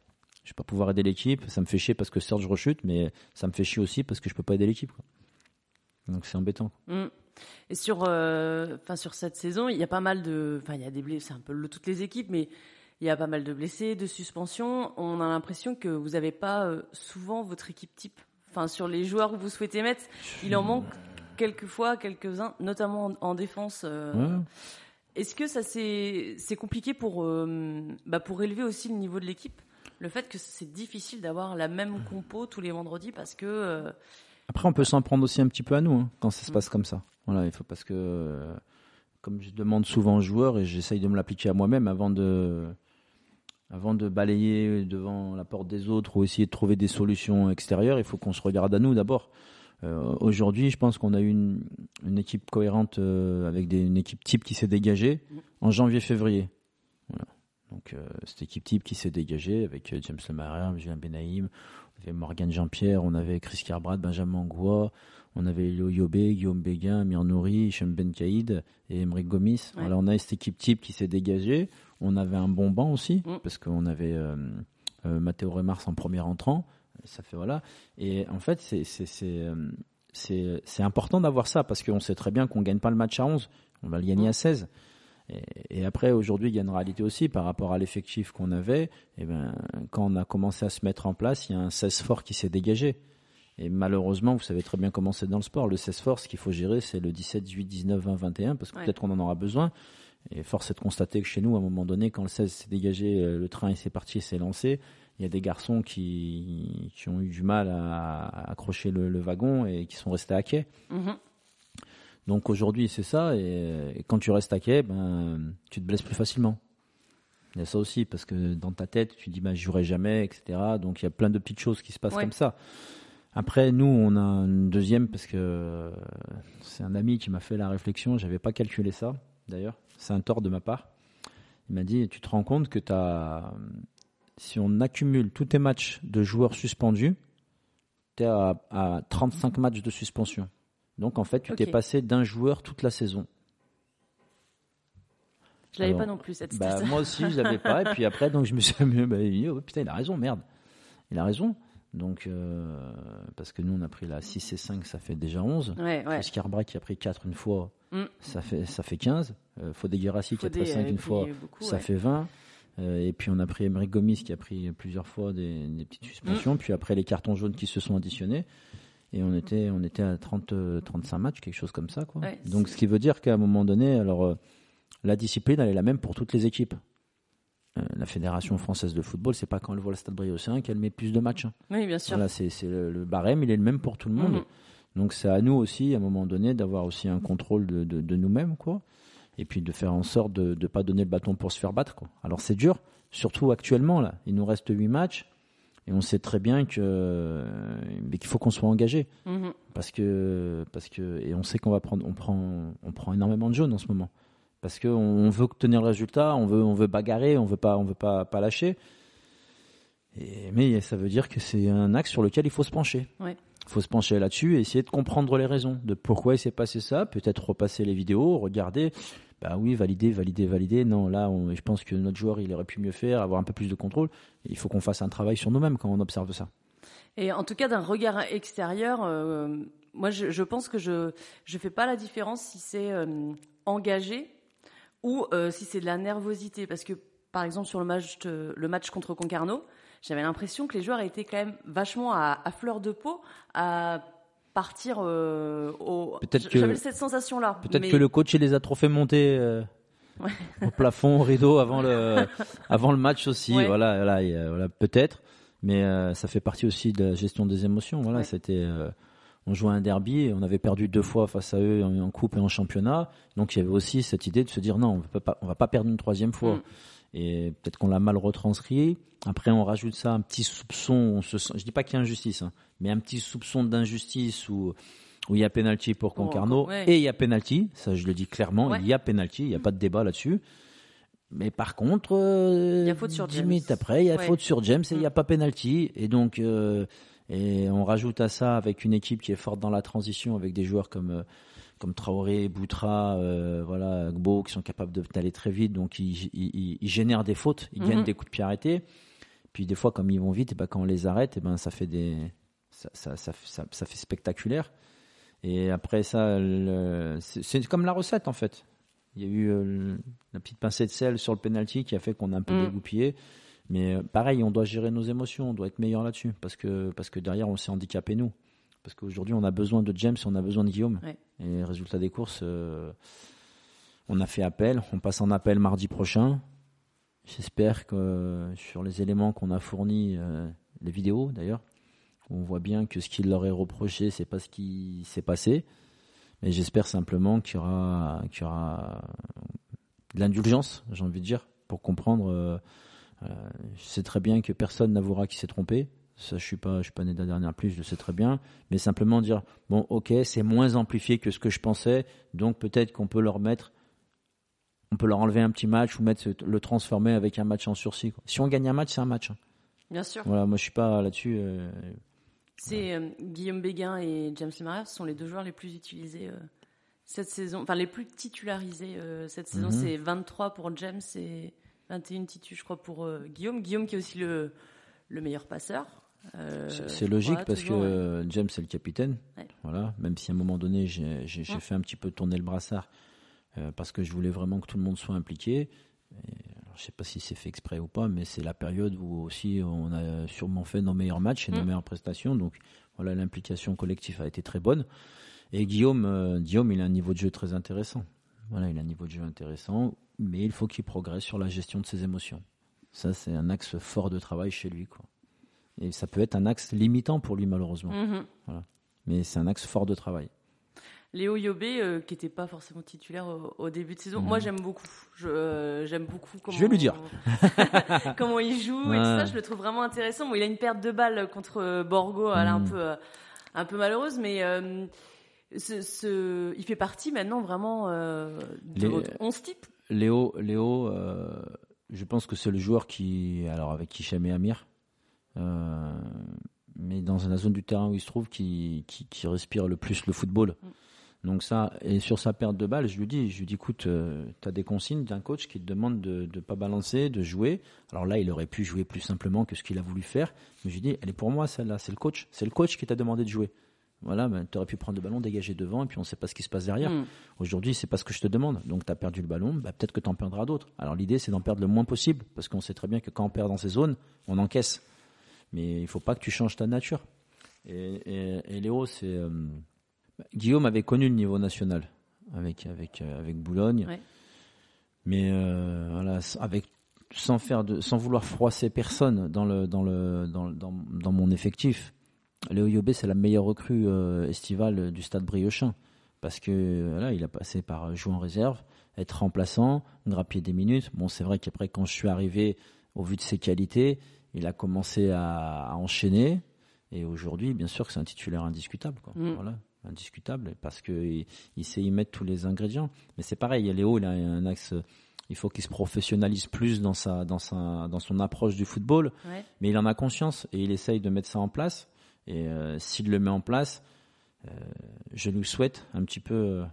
je vais pas pouvoir aider l'équipe. Ça me fait chier parce que Serge rechute, mais ça me fait chier aussi parce que je peux pas aider l'équipe. Donc c'est embêtant. Mm. Et sur, euh, sur cette saison, il y a pas mal de, enfin il y a des blessés, c'est un peu toutes les équipes, mais il y a pas mal de blessés, de suspensions. On a l'impression que vous n'avez pas euh, souvent votre équipe type. Enfin, sur les joueurs que vous souhaitez mettre, il en manque quelquefois quelques-uns, notamment en, défense. Euh. Est-ce que ça c'est compliqué pour euh, bah, pour élever aussi le niveau de l'équipe Le fait que c'est difficile d'avoir la même compo tous les vendredis parce que après on peut s'en prendre aussi un petit peu à nous hein, quand ça se mm. passe comme ça. Voilà, il faut parce que comme je demande souvent aux joueurs et j'essaye de me l'appliquer à moi-même avant de avant de balayer devant la porte des autres ou essayer de trouver des solutions extérieures, il faut qu'on se regarde à nous d'abord. Euh, aujourd'hui, je pense qu'on a eu une, une équipe cohérente euh, avec des, une équipe type qui s'est dégagée en janvier-février. Voilà. Donc euh, cette équipe type qui s'est dégagée avec James Lemaire, Julien Benaïm, on avait Morgan Jean-Pierre, on avait Chris Carbrad, Benjamin Angoua, on avait Elio Yobé, Guillaume Béguin, Amir Nouri, Hichem Ben Kaïd et Emmerich Gomis. Voilà, on a cette équipe type qui s'est dégagée. On avait un bon banc aussi, mm. parce qu'on avait euh, euh, Matteo Remars en premier entrant. Ça fait voilà. Et en fait, c'est euh, c'est important d'avoir ça parce qu'on sait très bien qu'on gagne pas le match à 11, on va le gagner à 16. Et, et après, aujourd'hui, il y a une réalité aussi par rapport à l'effectif qu'on avait. Et ben, quand on a commencé à se mettre en place, il y a un 16 fort qui s'est dégagé. Et malheureusement, vous savez très bien comment c'est dans le sport. Le 16 force, qu'il faut gérer, c'est le 17, 18, 19, 20, 21, parce que peut-être qu'on en aura besoin. Et force est de constater que chez nous, à un moment donné, quand le 16 s'est dégagé, euh, le train s'est parti et s'est lancé, il y a des garçons qui, qui ont eu du mal à, accrocher le, wagon et qui sont restés à quai. Mm-hmm. Donc aujourd'hui, c'est ça. Et, quand tu restes à quai, ben, tu te blesses plus facilement. Il y a ça aussi, parce que dans ta tête, tu dis, ben, je jouerai jamais, etc. Donc il y a plein de petites choses qui se passent comme ça. Après, nous, on a une deuxième parce que c'est un ami qui m'a fait la réflexion. J'avais pas calculé ça, d'ailleurs. C'est un tort de ma part. Il m'a dit Tu te rends compte que as, si on accumule tous tes matchs de joueurs suspendus, tu es à, 35 matchs de suspension. Donc, en fait, tu t'es passé d'un joueur toute la saison. Je l'avais pas non plus cette bah, Moi aussi, je l'avais pas. Et puis après, donc je me suis dit, bah, oh, putain, il a raison, merde. Il a raison. Donc, euh, parce que nous, on a pris la 6 et 5, ça fait déjà 11. Ouais, ouais. qui a pris 4 une fois, mm. ça, fait, ça fait 15. Euh, Fodé qui a pris 5 une fois, ça fait 20. Euh, et puis on a pris Emery Gomis qui a pris plusieurs fois des, petites suspensions. Puis après les cartons jaunes qui se sont additionnés. Et on était, on était à 30, 35 matchs, quelque chose comme ça. Quoi. Donc ce qui veut dire qu'à un moment donné, alors la discipline, elle est la même pour toutes les équipes. Euh, la Fédération française de football, c'est pas quand elle voit le Stade Briocéen qu'elle met plus de matchs. Hein. Oui, bien sûr. Voilà, c'est, le, barème, il est le même pour tout le monde. Mhm. Donc c'est à nous aussi, à un moment donné, d'avoir aussi un contrôle de, de, nous-mêmes, quoi. Et puis de faire en sorte de ne pas donner le bâton pour se faire battre, quoi. Alors c'est dur, surtout actuellement, là. Il nous reste huit matchs. Et on sait très bien que mais qu'il faut qu'on soit engagé mhm. parce que parce que et on sait qu'on va prendre on prend on prend énormément de jaunes en ce moment parce qu'on veut tenir le résultat, on veut, on veut bagarrer, on veut pas, on veut pas, pas lâcher. mais ça veut dire que c'est un axe sur lequel il faut se pencher. Il faut se pencher là-dessus et essayer de comprendre les raisons de pourquoi il s'est passé ça. Peut-être repasser les vidéos, regarder. Bah oui, valider, valider, valider. Non, là, je pense que notre joueur, il aurait pu mieux faire, avoir un peu plus de contrôle. il faut qu'on fasse un travail sur nous-mêmes quand on observe ça. Et en tout cas, d'un regard extérieur, euh, moi, je, pense que je ne fais pas la différence si c'est euh, engagé ou euh, si c'est de la nervosité. Parce que, par exemple, sur le match, le match contre Concarneau, j'avais l'impression que les joueurs étaient quand même vachement à, fleur de peau, à partir euh, au. J'avais cette sensation-là. Peut-être que le coach les a trop fait monter. Euh, au plafond, au rideau avant le avant le match aussi. Voilà, voilà, peut-être, mais ça fait partie aussi de la gestion des émotions. Voilà, c'était on jouait un derby et on avait perdu deux fois face à eux en, coupe et en championnat. Donc il y avait aussi cette idée de se dire non, on ne va pas perdre une troisième fois. Mm. Et peut-être qu'on l'a mal retranscrit. Après, on rajoute ça un petit soupçon. On se je dis pas qu'il y a injustice, hein, mais un petit soupçon d'injustice où où il y a penalty pour Concarneau et il y a penalty. Ça, je le dis clairement, il y a penalty. Il n'y a pas de débat là-dessus. Mais par contre, euh, il y a faute sur 10 minutes après, il y a faute sur James et il n'y a mm. pas penalty. Et donc, euh, et on rajoute à ça avec une équipe qui est forte dans la transition, avec des joueurs comme euh, comme Traoré, Boutra, euh, voilà, Gbo, qui sont capables d'aller très vite, donc ils, ils, ils, génèrent des fautes, ils gagnent mhm. des coups de pied arrêtés. Puis des fois, comme ils vont vite, et ben, quand on les arrête, et ben, ça fait des, ça, ça, ça, ça fait spectaculaire. Et après ça, c'est comme la recette en fait. Il y a eu euh, la petite pincée de sel sur le penalty qui a fait qu'on a un peu mm. dégoupillé. Mais euh, pareil, on doit gérer nos émotions, on doit être meilleur là-dessus, parce que, parce que derrière, on s'est handicapé nous. Parce qu'aujourd'hui, on a besoin de James et on a besoin de Guillaume. Et résultat des courses, euh, on a fait appel, on passe en appel mardi prochain. J'espère que sur les éléments qu'on a fournis, euh, les vidéos d'ailleurs, on voit bien que ce qu'il leur est reproché, c'est pas ce qui s'est passé. Mais j'espère simplement qu'il y aura, qu'il y aura de l'indulgence, j'ai envie de dire, pour comprendre euh, je sais très bien que personne n'avouera qu'il s'est trompé. Ça, je suis pas, je suis pas né de la dernière pluie, je le sais très bien. Mais simplement dire, bon, ok, c'est moins amplifié que ce que je pensais, donc peut-être qu'on peut leur mettre, on peut leur enlever un petit match ou mettre le transformer avec un match en sursis. Si on gagne un match, c'est un match. Hein. Bien sûr. Voilà, moi je suis pas là-dessus. Euh, c'est euh, Guillaume Béguin et James Lemaire sont les deux joueurs les plus utilisés cette saison, enfin les plus titularisés cette saison. Mhm. C'est 23 pour James et 21 titus, je crois, pour euh, Guillaume. Guillaume qui est aussi le, le meilleur passeur. Euh, c'est logique parce que James c'est le capitaine. Voilà, même si à un moment donné j'ai fait un petit peu tourner le brassard euh, parce que je voulais vraiment que tout le monde soit impliqué. Et, je sais pas si c'est fait exprès ou pas, mais c'est la période où aussi on a sûrement fait nos meilleurs matchs et nos mm. meilleures prestations. Donc Voilà, l'implication collective a été très bonne. Et Guillaume, Guillaume, il a un niveau de jeu très intéressant. Voilà, il a un niveau de jeu intéressant, mais il faut qu'il progresse sur la gestion de ses émotions. Ça, c'est un axe fort de travail chez lui, quoi. Et ça peut être un axe limitant pour lui, malheureusement. Mhm. Voilà. Mais c'est un axe fort de travail. Léo Yobé, euh, qui n'était pas forcément titulaire au, début de saison, moi mhm. j'aime beaucoup. Euh, j'aime beaucoup comment. Je vais lui dire. comment il joue et tout ça, je le trouve vraiment intéressant. Bon, il a une perte de balle contre Borgo, elle est un mhm. peu, euh, un peu malheureuse, mais ce, il fait partie maintenant vraiment de votre 11 type. Léo, Léo je pense que c'est le joueur qui, alors avec Hicham et Amir, mais dans la zone du terrain où il se trouve, qui, qui, respire le plus le football. Mm. Donc ça, et sur sa perte de balle, je lui dis, je lui dis, écoute, euh, tu as des consignes d'un coach qui te demande de ne pas balancer, de jouer. Alors là, il aurait pu jouer plus simplement que ce qu'il a voulu faire. Mais je lui dis, elle est pour moi celle-là, c'est le coach. C'est le coach qui t'a demandé de jouer. Voilà, ben, tu aurais pu prendre le ballon, dégager devant, et puis on ne sait pas ce qui se passe derrière. Mm. Aujourd'hui, c'est pas ce que je te demande. Donc tu as perdu le ballon, bah, peut-être que tu en perdras d'autres. Alors l'idée, c'est d'en perdre le moins possible, parce qu'on sait très bien que quand on perd dans ces zones, on encaisse. Mais il faut pas que tu changes ta nature. Et, Léo, c'est... Euh, Guillaume avait connu le niveau national avec avec euh, avec Boulogne, mais euh, voilà, avec sans faire de, sans vouloir froisser personne dans le dans le dans, dans, dans mon effectif. Léo Yobé, c'est la meilleure recrue euh, estivale du Stade Briochin parce que voilà, il a passé par jouer en réserve, être remplaçant, grappiller des minutes. Bon, c'est vrai qu'après quand je suis arrivé, au vu de ses qualités, il a commencé à, enchaîner. Et aujourd'hui, bien sûr que c'est un titulaire indiscutable. Quoi. Mm. Voilà indiscutable parce qu'il il sait y mettre tous les ingrédients. Mais c'est pareil, Léo, il a un axe. Il faut qu'il se professionnalise plus dans sa, dans sa, dans son approche du football. Mais il en a conscience et il essaye de mettre ça en place. Et euh, s'il le met en place, euh, je lui souhaite un petit peu.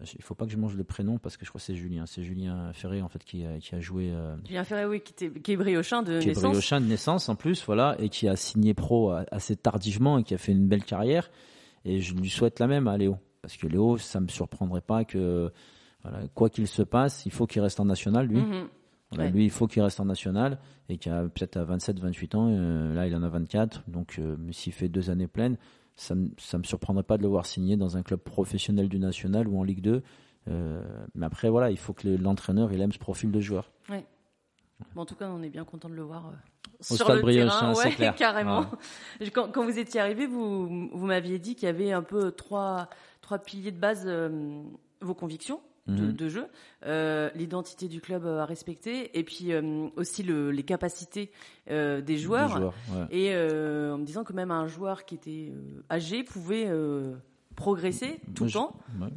Euh, il faut pas que je mange le prénom parce que je crois que c'est Julien. C'est Julien Ferré en fait qui a, qui a joué. Julien Ferré, oui, qui, était, qui est briochin de qui naissance. Qui est briochin de naissance en plus, voilà, et qui a signé pro assez tardivement et qui a fait une belle carrière. Et je lui souhaite la même à Léo. Parce que Léo, ça me surprendrait pas que, quoi qu'il se passe, il faut qu'il reste en national, lui. Mhm. Lui, il faut qu'il reste en national et qu'il a peut-être à 27, 28 ans. Euh, là, il en a 24. Donc, euh, s'il fait deux années pleines, ça ne me surprendrait pas de le voir signer dans un club professionnel du national ou en Ligue 2. Euh, mais après, voilà, il faut que l'entraîneur il aime ce profil de joueur. Ouais. Bon, en tout cas, on est bien content de le voir sur le terrain, ouais, carrément. Quand, quand, vous étiez arrivé, vous, vous m'aviez dit qu'il y avait un peu trois, trois piliers de base, euh, vos convictions. De, mhm. de, jeu, euh, l'identité du club à respecter, et puis euh, aussi le, les capacités euh, des joueurs. joueurs ouais. Et euh, en me disant que même un joueur qui était âgé pouvait progresser tout le temps. Ouais.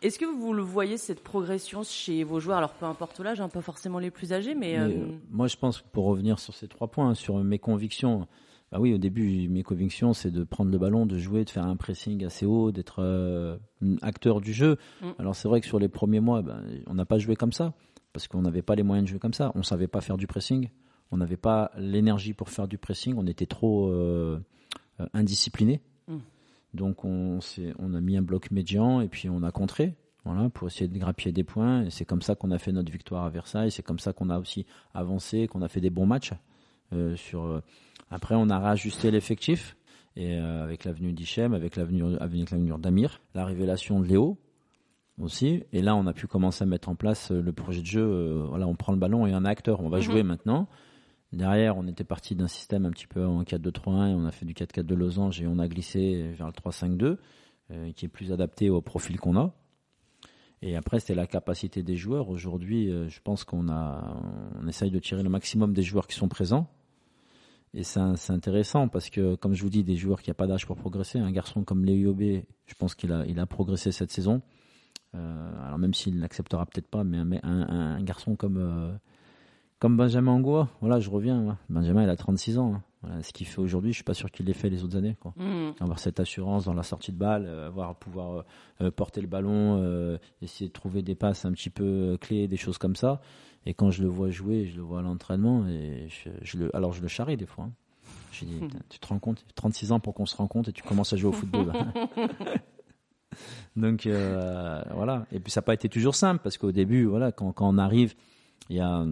Est-ce que vous le voyez cette progression chez vos joueurs? Alors peu importe l'âge, hein, pas forcément les plus âgés, mais, euh, euh, moi je pense pour revenir sur ces trois points, sur mes convictions. Bah oui, au début, mes convictions, c'est de prendre le ballon, de jouer, de faire un pressing assez haut, d'être euh, acteur du jeu. Mm. Alors c'est vrai que sur les premiers mois, bah, on n'a pas joué comme ça, parce qu'on n'avait pas les moyens de jouer comme ça. On savait pas faire du pressing, on n'avait pas l'énergie pour faire du pressing, on était trop euh, indiscipliné. Donc on, on a mis un bloc médian et puis on a contré. Voilà, pour essayer de grappiller des points. Et c'est comme ça qu'on a fait notre victoire à Versailles. C'est comme ça qu'on a aussi avancé, qu'on a fait des bons matchs. Euh, sur, euh, après, on a réajusté l'effectif. Et euh, avec l'avenue d'Ichem, avec l'avenue avec l'avenue d'Amir, la révélation de Léo aussi. Et là, on a pu commencer à mettre en place le projet de jeu. voilà, on prend le ballon et un acteur. On va mhm. jouer maintenant. Derrière, on était parti d'un système un petit peu en 4-2-3-1 et on a fait du 4-4 de losange et on a glissé vers le 3-5-2 euh, qui est plus adapté au profil qu'on a. Et après, c'est la capacité des joueurs. Aujourd'hui, euh, je pense qu'on a, on essaye de tirer le maximum des joueurs qui sont présents. Et c'est intéressant parce que, comme je vous dis, des joueurs qui n'ont pas d'âge pour progresser. Un garçon comme Léo Yobé, je pense qu'il a, il a progressé cette saison. Euh, alors même s'il n'acceptera peut-être pas, mais un, garçon comme euh, comme Benjamin Angoua, voilà, je reviens. Benjamin, il a 36 ans. Hein. Voilà, ce qu'il fait aujourd'hui, je suis pas sûr qu'il l'ait fait les autres années. Quoi. Mmh. Avoir cette assurance dans la sortie de balle, euh, avoir pouvoir euh, euh, porter le ballon, essayer de trouver des passes un petit peu clés, des choses comme ça. Et quand je le vois jouer, je le vois à l'entraînement, et je, le, alors je le charrie des fois. Hein. Je dis, tu te rends compte, 36 ans pour qu'on se rende compte et tu commences à jouer au football. Donc voilà. Et puis ça n'a pas été toujours simple parce qu'au début, voilà, quand, quand on arrive, il y a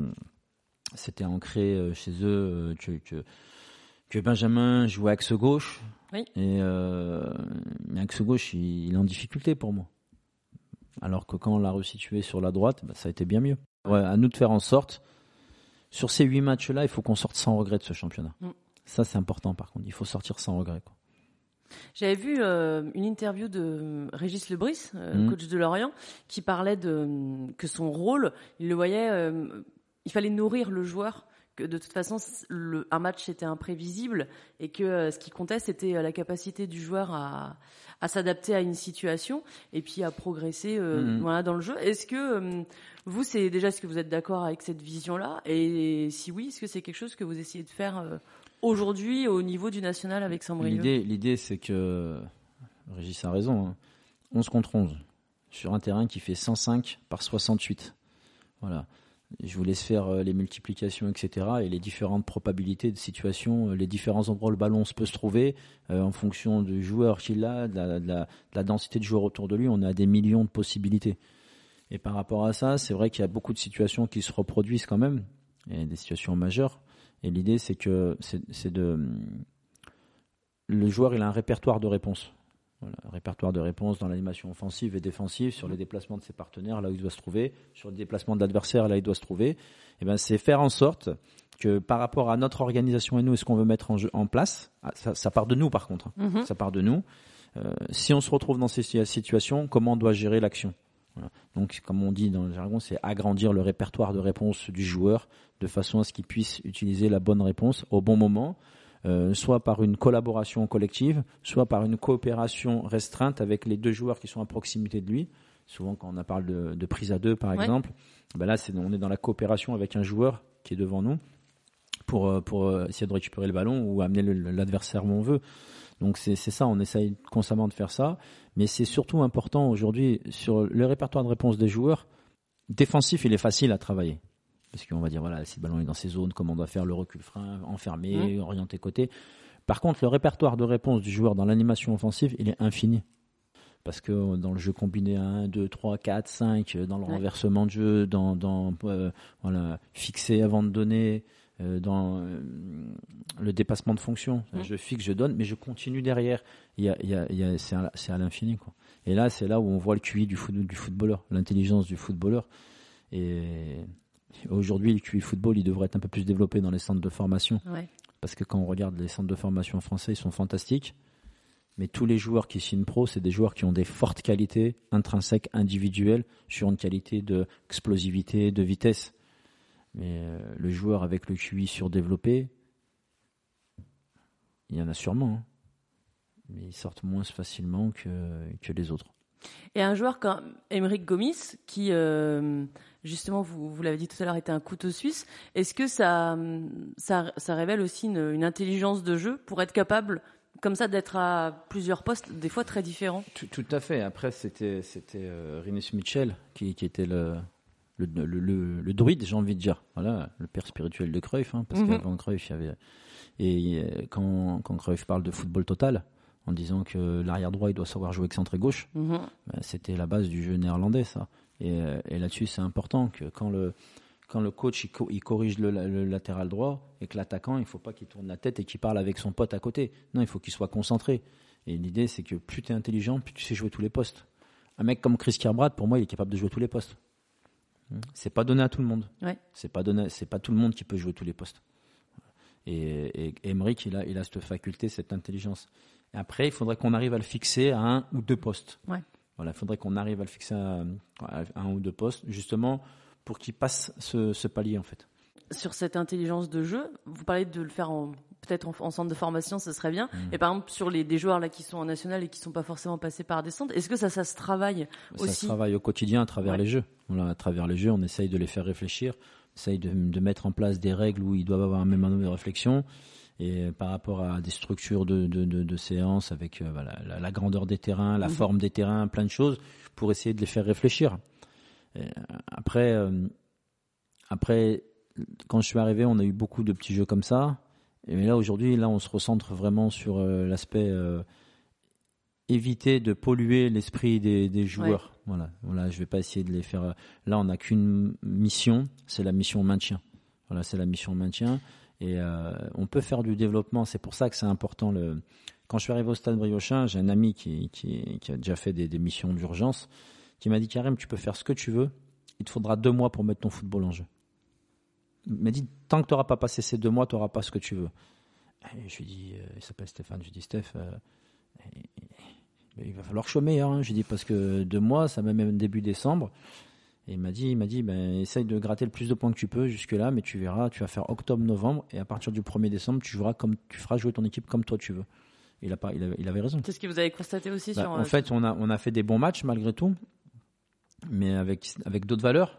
c'était ancré chez eux que, que Benjamin joue axe gauche. Et euh, axe gauche, il, est en difficulté pour moi. Alors que quand on l'a resitué sur la droite, bah, ça a été bien mieux. à nous de faire en sorte, sur ces huit matchs-là, il faut qu'on sorte sans regret de ce championnat. Mm. Ça, c'est important par contre. Il faut sortir sans regret. J'avais vu euh, une interview de Régis Lebris, euh, mm. coach de Lorient, qui parlait de que son rôle, il le voyait, euh, il fallait nourrir le joueur que de toute façon, le, un match était imprévisible et que euh, ce qui comptait, c'était euh, la capacité du joueur à, à s'adapter à une situation et puis à progresser euh, mhm. voilà, dans le jeu. Est-ce que vous, c'est déjà ce que vous êtes d'accord avec cette vision-là? Et si oui, est-ce que c'est quelque chose que vous essayez de faire aujourd'hui au niveau du national avec Saint-Brieuc L'idée, l'idée c'est que, Régis a raison, 11 hein. contre 11 sur un terrain qui fait 105 par 68. Voilà je vous laisse faire euh, les multiplications, etc. et les différentes probabilités de situation, euh, les différents endroits où le ballon peut se trouver, euh, en fonction du joueur qu'il a, de la, densité de joueurs autour de lui, on a des millions de possibilités. Et par rapport à ça, c'est vrai qu'il y a beaucoup de situations qui se reproduisent quand même, et des situations majeures. Et l'idée, c'est que c'est de le joueur, il a un répertoire de réponses. Voilà, répertoire de réponses dans l'animation offensive et défensive, sur les déplacements de ses partenaires, là où il doit se trouver, sur le déplacement de l'adversaire, là où il doit se trouver. Et eh ben, c'est faire en sorte que par rapport à notre organisation et nous et ce qu'on veut mettre en, en place, ah, ça, part de nous par contre, hein. mhm. ça part de nous. Euh, si on se retrouve dans ces situations, comment on doit gérer l'action? Donc, comme on dit dans le jargon, c'est agrandir le répertoire de réponses du joueur de façon à ce qu'il puisse utiliser la bonne réponse au bon moment euh, soit par une collaboration collective, soit par une coopération restreinte avec les deux joueurs qui sont à proximité de lui. Souvent, quand on parle de, prise à deux, par exemple, ben là, on est dans la coopération avec un joueur qui est devant nous pour, euh, pour euh, essayer de récupérer le ballon ou amener l'adversaire où on veut. Donc c'est, ça, on essaye constamment de faire ça. Mais c'est surtout important aujourd'hui sur le répertoire de réponse des joueurs. Défensif, il est facile à travailler parce qu'on va dire voilà si le ballon est dans ses zones, comment on doit faire le recul frein, enfermer, mmh. orienter côté. Par contre, le répertoire de réponse du joueur dans l'animation offensive, il est infini. Parce que dans le jeu combiné 1, 2, 3, 4, 5, dans le renversement de jeu, dans, dans euh, voilà, fixer avant de donner, euh, dans euh, le dépassement de fonction. Mmh. Je fixe, je donne, mais je continue derrière. Il il c'est à, à l'infini. Et là, c'est là où on voit le QI du, foot, du footballeur, l'intelligence du footballeur. Et Aujourd'hui, le QI football, il devrait être un peu plus développé dans les centres de formation. Parce que quand on regarde les centres de formation français, ils sont fantastiques. Mais tous les joueurs qui signent pro, c'est des joueurs qui ont des fortes qualités intrinsèques, individuelles, sur une qualité d'explosivité, de vitesse. Mais euh, le joueur avec le QI surdéveloppé, il y en a sûrement. Hein. Mais ils sortent moins facilement que, que les autres. Et un joueur comme Émeric Gomis, qui euh, justement, vous, vous l'avez dit tout à l'heure, était un couteau suisse, est-ce que ça, ça, ça, révèle aussi une, une, intelligence de jeu pour être capable, comme ça, d'être à plusieurs postes, des fois très différents? Tout, tout à fait. Après, c'était c'était euh, Rinus Mitchell qui, qui était le, le, le, le, druide, j'ai envie de dire. Voilà, le père spirituel de Cruyff, hein, parce mm-hmm. qu'avant Cruyff, il y avait. Et euh, quand, quand Cruyff parle de football total, en disant que l'arrière droit il doit savoir jouer excentré gauche. Mhm. Ben, c'était la base du jeu néerlandais ça. Et, euh, là-dessus c'est important que quand le quand le coach il, corrige le, latéral droit et que l'attaquant il faut pas qu'il tourne la tête et qu'il parle avec son pote à côté. Non, il faut qu'il soit concentré. Et l'idée c'est que plus tu es intelligent, plus tu sais jouer tous les postes. Un mec comme Chris Kerbrad pour moi il est capable de jouer tous les postes. Hmm. C'est pas donné à tout le monde. Ouais. C'est pas donné, c'est pas tout le monde qui peut jouer tous les postes. Et, et il a, il a cette faculté, cette intelligence. Après, il faudrait qu'on arrive à le fixer à un ou deux postes. Ouais. Voilà, il faudrait qu'on arrive à le fixer à, un ou deux postes, justement pour qu'il passe ce, palier en fait. Sur cette intelligence de jeu, vous parlez de le faire peut-être en, centre de formation, ce serait bien. Mmh. Et par exemple, sur les des joueurs là qui sont en national et qui sont pas forcément passés par des centres, est-ce que ça, ça se travaille aussi Ça se travaille au quotidien à travers les jeux. Voilà, à travers les jeux, on essaye de les faire réfléchir, on essaye de, de mettre en place des règles où ils doivent avoir un même nombre de réflexion et par rapport à des structures de, de, de, de séances avec euh, voilà, la, grandeur des terrains, la mhm. forme des terrains, plein de choses pour essayer de les faire réfléchir. après, euh, après, quand je suis arrivé, on a eu beaucoup de petits jeux comme ça. Et mais là aujourd'hui, là, on se recentre vraiment sur euh, l'aspect éviter de polluer l'esprit des, des joueurs. Voilà, voilà, je vais pas essayer de les faire. Là, on n'a qu'une mission, c'est la mission maintien. Voilà, c'est la mission maintien. Et euh, on peut faire du développement. C'est pour ça que c'est important. Le... Quand je suis arrivé au stade Briochin, j'ai un ami qui, a déjà fait des, missions d'urgence qui m'a dit Karim, tu peux faire ce que tu veux. Il te faudra deux mois pour mettre ton football en jeu. Il m'a dit tant que tu n'auras pas passé ces deux mois, tu n'auras pas ce que tu veux. Je lui dis, euh, il s'appelle Stéphane. Je lui dis Steph, euh, il va falloir chômer. Hein. Je lui dis parce que deux mois, ça met même début décembre. Et il m'a dit, il m'a dit, ben, essaye de gratter le plus de points que tu peux jusque-là, mais tu verras, tu vas faire octobre-novembre, et à partir du 1er décembre, tu joueras comme, tu feras jouer ton équipe comme toi tu veux. Il, a pas, il, avait, il avait raison. Qu'est-ce que vous avez constaté aussi Bah, sur en euh, fait, on a, on a fait des bons matchs malgré tout, mais avec, avec d'autres valeurs.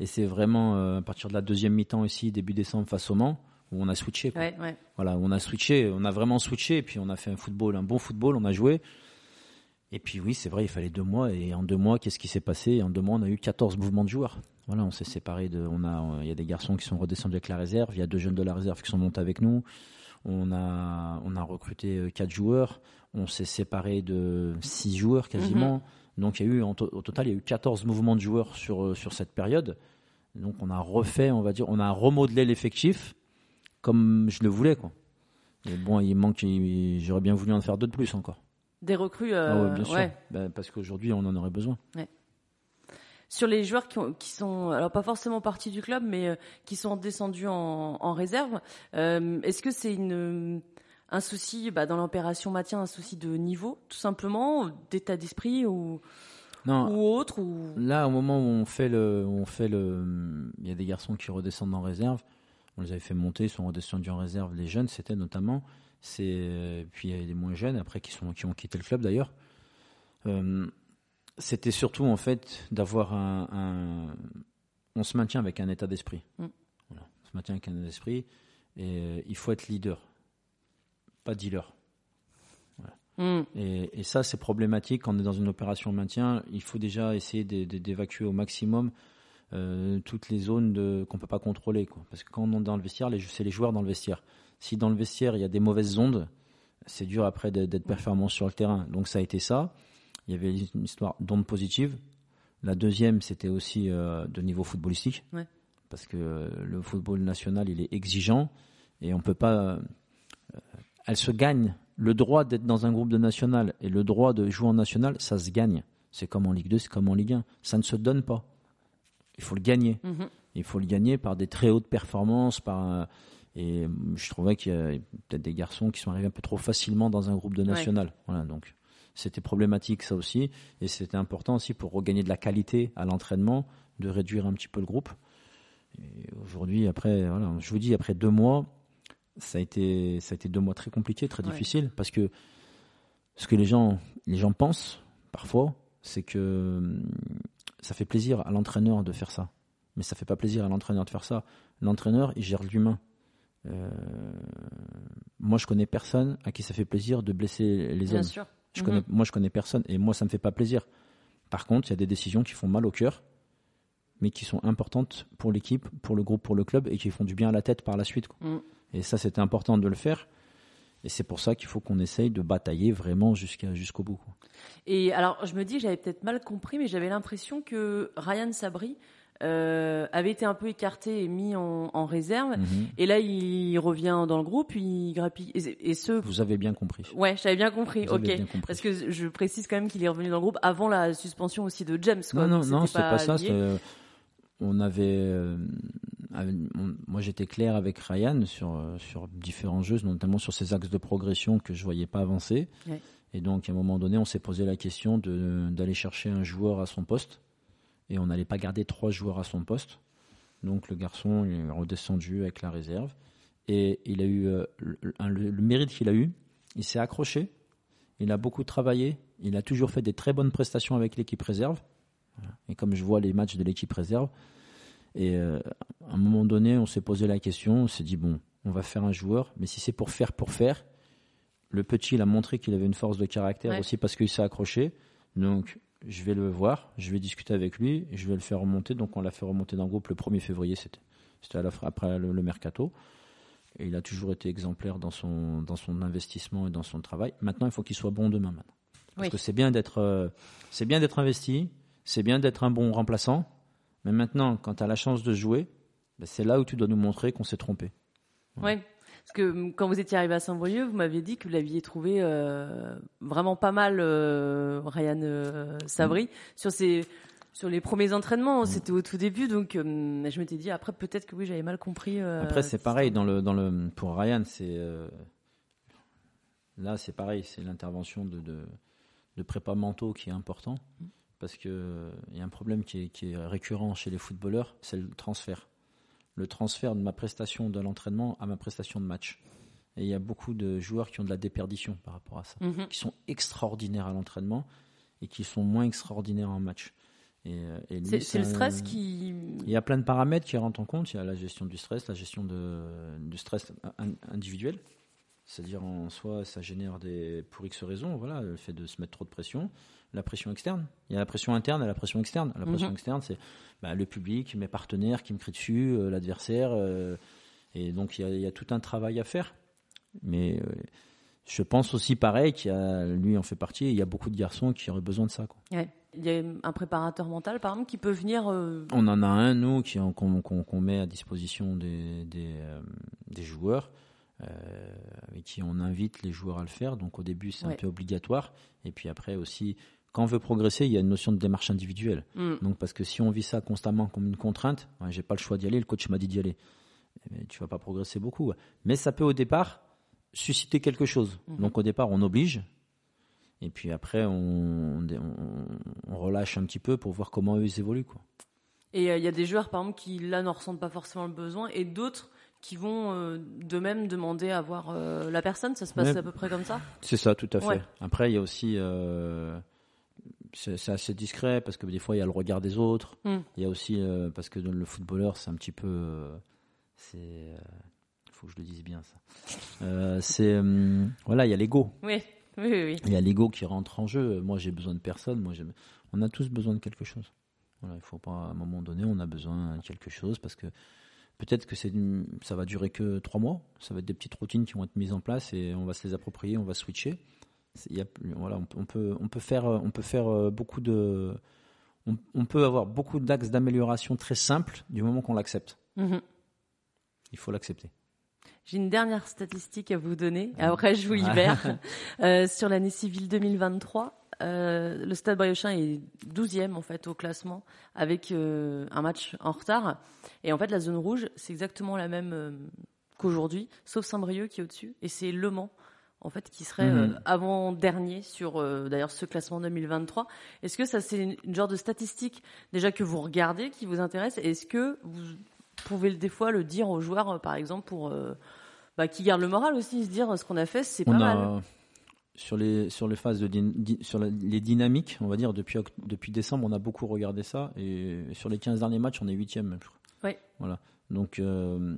Et c'est vraiment euh, à partir de la deuxième mi-temps ici, début décembre, face au Mans, où on a switché. quoi. Ouais, ouais. Voilà, on a switché, on a vraiment switché, et puis on a fait un football, un bon football, on a joué. Et puis oui, c'est vrai, il fallait deux mois, et en deux mois, qu'est-ce qui s'est passé? En deux mois, on a eu 14 mouvements de joueurs. Voilà, on s'est séparés de, on a, il y a des garçons qui sont redescendus avec la réserve, il y a deux jeunes de la réserve qui sont montés avec nous. On a, on a recruté euh, quatre joueurs, on s'est séparé de six joueurs quasiment. Donc il y a eu, en au total, il y a eu 14 mouvements de joueurs sur, euh, sur cette période. Donc on a refait, on va dire, on a remodelé l'effectif comme je le voulais, quoi. Et bon, il manque, j'aurais bien voulu en faire deux de plus encore. Des recrues. Ah euh, ouais, bien sûr. ouais. Ben, parce qu'aujourd'hui, on en aurait besoin. Sur les joueurs qui, ont- qui sont, alors pas forcément partis du club, mais euh, qui sont descendus en, en réserve, euh, est-ce que c'est une un souci bah, dans l'opération maintien, un souci de niveau, tout simplement, d'état d'esprit ou, Non, ou autre ou... Là, au moment où on fait le, où on fait le, il y a des garçons qui redescendent en réserve. On les avait fait monter, ils sont redescendus en réserve. Les jeunes, c'était notamment. C'est, puis il y a des moins jeunes après qui sont, qui ont quitté le club d'ailleurs. Euh, c'était surtout en fait d'avoir un, un- on se maintient avec un état d'esprit. Mm. Voilà. On se maintient avec un état d'esprit et euh, il faut être leader, pas dealer. Hmm. Et, et ça, c'est problématique quand on est dans une opération maintien. Il faut déjà essayer d'é- d'é- d'évacuer au maximum euh, toutes les zones qu'on ne peut pas contrôler. Quoi. Parce que quand on est dans le vestiaire, c'est les joueurs dans le vestiaire. Si dans le vestiaire, il y a des mauvaises ondes, c'est dur après d'être performant sur le terrain. Donc ça a été ça. Il y avait une histoire d'ondes positives. La deuxième, c'était aussi euh, de niveau footballistique. Ouais. Parce que euh, le football national, il est exigeant et on peut pas. euh, elle se gagne. Le droit d'être dans un groupe de national et le droit de jouer en national, ça se gagne. C'est comme en Ligue 2, c'est comme en Ligue 1. Ça ne se donne pas. Il faut le gagner. Mhm. Il faut le gagner par des très hautes performances. Par, et je trouvais qu'il y a peut-être des garçons qui sont arrivés un peu trop facilement dans un groupe de national. Voilà, donc c'était problématique ça aussi. Et c'était important aussi pour regagner de la qualité à l'entraînement, de réduire un petit peu le groupe. Aujourd'hui, après, voilà, je vous dis, après deux mois, ça a été, ça a été deux mois très compliqués, très Ouais. difficiles, parce que ce que les gens, les gens pensent parfois, c'est que hum, ça fait plaisir à l'entraîneur de faire ça, mais ça fait pas plaisir à l'entraîneur de faire ça. L'entraîneur, il gère l'humain. Euh, moi, je connais personne à qui ça fait plaisir de blesser les Bien hommes. sûr. Je Mhm. connais, moi, je connais personne et moi, ça me fait pas plaisir. Par contre, il y a des décisions qui font mal au cœur, mais qui sont importantes pour l'équipe, pour le groupe, pour le club et qui font du bien à la tête par la suite. quoi. Mhm. Et ça, c'était important de le faire. Et c'est pour ça qu'il faut qu'on essaye de batailler vraiment jusqu'à, jusqu'au bout. Et alors, je me dis, j'avais peut-être mal compris, mais j'avais l'impression que Ryan Sabri euh, avait été un peu écarté et mis en, en réserve. Mhm. Et là, il revient dans le groupe, il grappille. Et, et ce, Vous avez bien compris. ouais, j'avais bien compris. Vous ok. bien compris. Parce que je précise quand même qu'il est revenu dans le groupe avant la suspension aussi de James. Quoi. Non, non, non, c'est pas, ça. On avait, euh, on- moi, j'étais clair avec Ryan sur euh, sur différents jeux, notamment sur ces axes de progression que je voyais pas avancer. Ouais. Et donc, à un moment donné, on s'est posé la question d'aller chercher un joueur à son poste, et on n'allait pas garder trois joueurs à son poste. Donc, le garçon il est redescendu avec la réserve, et il a eu euh, le- le mérite qu'il a eu. Il s'est accroché, il a beaucoup travaillé, il a toujours fait des très bonnes prestations avec l'équipe réserve. Et comme je vois les matchs de l'équipe réserve, et euh, à un moment donné, on s'est posé la question, on s'est dit bon, on va faire un joueur, mais si c'est pour faire pour faire, le petit, il a montré qu'il avait une force de caractère Ouais. aussi parce qu'il s'est accroché. Donc, je vais le voir, je vais discuter avec lui, je vais le faire remonter. Donc, on l'a fait remonter dans le groupe le 1er février, c'était. Après le, le mercato. Et il a toujours été exemplaire dans son, dans son investissement et dans son travail. Maintenant, il faut qu'il soit bon demain. Maintenant. Parce Oui. que c'est bien d'être, euh, c'est bien d'être investi, c'est bien d'être un bon remplaçant. Mais maintenant, quand tu as la chance de jouer, ben, c'est là où tu dois nous montrer qu'on s'est trompé. Ouais. Parce que quand vous étiez arrivé à Saint-Brieuc, vous m'aviez dit que vous l'aviez trouvé euh, vraiment pas mal, euh, Ryan euh, Sabri, sur ses sur les premiers entraînements. C'était au tout début, donc hum, je m'étais dit après peut-être que oui, j'avais mal compris. après, c'est pareil dans le dans le pour Ryan, c'est là c'est pareil, c'est l'intervention de, de, de prépa mentaux qui est important parce que il y a un problème qui est, qui est récurrent chez les footballeurs, c'est le transfert le transfert de ma prestation de l'entraînement à ma prestation de match. Et il y a beaucoup de joueurs qui ont de la déperdition par rapport à ça, Mhm. qui sont extraordinaires à l'entraînement et qui sont moins extraordinaires en match. Et, euh, et lui, C'est c'est le un- stress qui. Il y a plein de paramètres qui rentrent en compte. Il y a la gestion du stress, la gestion de, du stress in- individuel. C'est-à-dire en soi, ça génère des pour X raisons. Voilà, le fait de se mettre trop de pression. La pression externe. Il y a la pression interne et la pression externe. La pression Mhm. externe, c'est bah, le public, mes partenaires qui me crient dessus, euh, l'adversaire. euh, et donc il y, a, il y a tout un travail à faire. Mais euh, je pense aussi pareil qu'il y a, lui en fait partie. Il y a beaucoup de garçons qui auraient besoin de ça. Quoi. Ouais. Il y a un préparateur mental, par exemple, qui peut venir. On en a un, nous, qui- qu'on qu'on- qu'on met à disposition des, des, des joueurs, euh, et qui on invite les joueurs à le faire. Donc au début, c'est Ouais. un peu obligatoire. Et puis après aussi, quand on veut progresser, il y a une notion de démarche individuelle. hmm. Donc parce que si on vit ça constamment comme une contrainte, ouais, j'ai pas le choix d'y aller, le coach m'a dit d'y aller. Mais tu vas pas progresser beaucoup. Mais ça peut au départ susciter quelque chose. Mhm. Donc au départ, on oblige. Et puis après, on, on, on relâche un petit peu pour voir comment eux ils évoluent. Quoi. Et euh, il y a des joueurs, par exemple, qui là n'en ressentent pas forcément le besoin, et d'autres qui vont euh, de même demander à voir euh, la personne. Ça se passe à peu près comme ça? C'est ça, tout à fait. Ouais. Après, il y a aussi. Euh, c'est assez discret parce que des fois, il y a le regard des autres. Mm. Il y a aussi. euh, parce que le footballeur, c'est un petit peu. euh, c'est. Il faut que je le dise bien, ça. Euh, c'est. voilà, il y a l'ego. Oui, oui, oui. oui. Il y a l'ego qui rentre en jeu. Moi, j'ai besoin de personne. Moi, on a tous besoin de quelque chose. Voilà, il faut pas, à un moment donné, on a besoin de quelque chose parce que peut-être que c'est, ça va durer que trois mois. Ça va être des petites routines qui vont être mises en place et on va se les approprier, on va switcher. Il y a- voilà, on, peut- on peut, on peut faire, on peut faire euh, beaucoup de, on, on peut avoir beaucoup d'axes d'amélioration très simples du moment qu'on l'accepte. Mhm. Il faut l'accepter. J'ai une dernière statistique à vous donner. Après, je vous libère. Euh, sur l'année civile 2023, euh, le Stade Briochin est 12e en fait au classement avec euh, un match en retard. Et en fait, la zone rouge, c'est exactement la même qu'aujourd'hui, sauf Saint-Brieuc qui est au-dessus. Et c'est Le Mans en fait qui serait Mhm. euh, avant dernier sur euh, d'ailleurs ce classement 2023. Est-ce que ça c'est une, une genre de statistique déjà que vous regardez qui vous intéresse? Est-ce que vous pouvez des fois le dire aux joueurs euh, par exemple pour bah, qui gardent le moral aussi se dire ce qu'on a fait c'est pas mal. sur les sur les phases de di- sur la- les dynamiques, on va dire depuis depuis décembre, on a beaucoup regardé ça et sur les 15 derniers matchs, on est huitième. Oui. Voilà. Donc euh,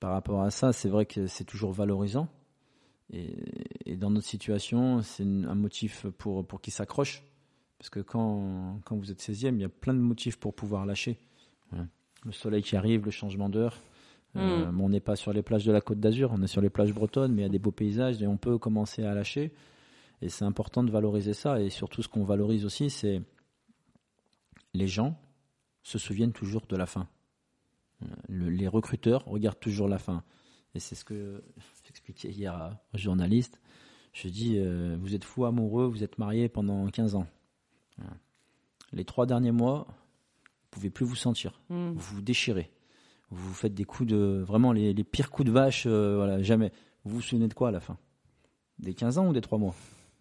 par rapport à ça, c'est vrai que c'est toujours valorisant. Et, et dans notre situation, c'est un motif pour pour qu'ils s'accrochent parce que quand quand vous êtes 16e, il y a plein de motifs pour pouvoir lâcher. Voilà. Le soleil qui arrive, le changement d'heure. Euh, Mm. bon, on n'est pas sur les plages de la Côte d'Azur, on est sur les plages bretonnes, mais il y a des beaux paysages et on peut commencer à lâcher. Et c'est important de valoriser ça. Et surtout, ce qu'on valorise aussi, c'est les gens se souviennent toujours de la fin. Euh, le- les recruteurs regardent toujours la fin. Et c'est ce que j'expliquais hier à- aux journalistes. Je dis, euh, vous êtes fou amoureux, vous êtes marié pendant 15 ans. Voilà. Les trois derniers mois, vous pouvez plus vous sentir Mm. vous vous déchirez. Vous faites des coups de. Vraiment, les, les pires coups de vache, euh, voilà, jamais. Vous vous souvenez de quoi à la fin? Des 15 ans ou des 3 mois?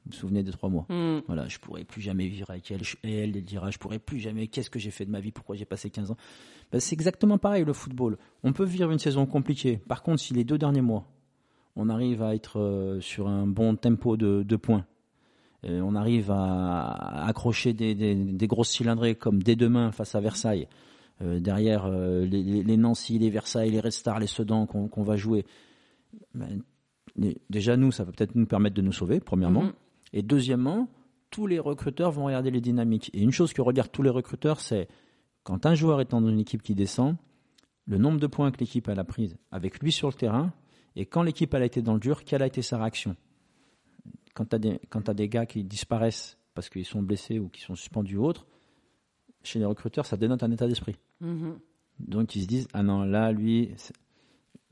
Vous vous souvenez des 3 mois? Mm. Voilà, je pourrais plus jamais vivre avec elle. Je- Et elle, elle dira Je pourrais plus jamais. Qu'est-ce que j'ai fait de ma vie Pourquoi j'ai passé 15 ans? Ben, C'est exactement pareil, le football. On peut vivre une saison compliquée. Par contre, si les deux derniers mois, on arrive à être euh, sur un bon tempo de, de points, et on arrive à, accrocher des, des, des grosses cylindrées comme dès demain face à Versailles. Euh, derrière euh, les, Nancy, les Versailles, les Red Stars, les Sedan qu'on va jouer. Ben, déjà, nous, ça va peut-être nous permettre de nous sauver, premièrement. Mhm. Et deuxièmement, tous les recruteurs vont regarder les dynamiques. Et une chose que regardent tous les recruteurs, c'est quand un joueur est dans une équipe qui descend, le nombre de points que l'équipe a prise avec lui sur le terrain, et quand l'équipe elle a été dans le dur, quelle a été sa réaction? Quand tu as, des- quand t'as des gars qui disparaissent parce qu'ils sont blessés ou qui sont suspendus ou autres, chez les recruteurs, ça dénote un état d'esprit. Mhm. Donc ils se disent ah non là lui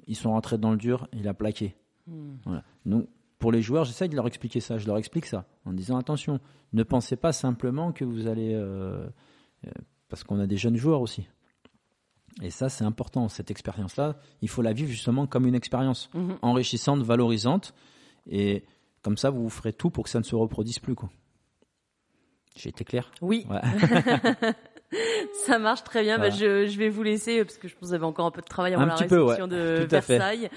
ils sont rentrés dans le dur, il a plaqué. Hmm. Voilà. Donc, pour les joueurs, j'essaie de leur expliquer ça. Je leur explique ça en disant attention, ne pensez pas simplement que vous allez. euh, euh, parce qu'on a des jeunes joueurs aussi. Et ça, c'est important. Cette expérience-là, il faut la vivre justement comme une expérience Mhm. enrichissante, valorisante. Et comme ça, vous ferez tout pour que ça ne se reproduise plus. quoi. J'ai été clair? Oui, Ouais. ça marche très bien. Bah, je, je vais vous laisser parce que je pense que vous avez encore un peu de travail avant Un la petit peu, réception de Tout à fait. Versailles.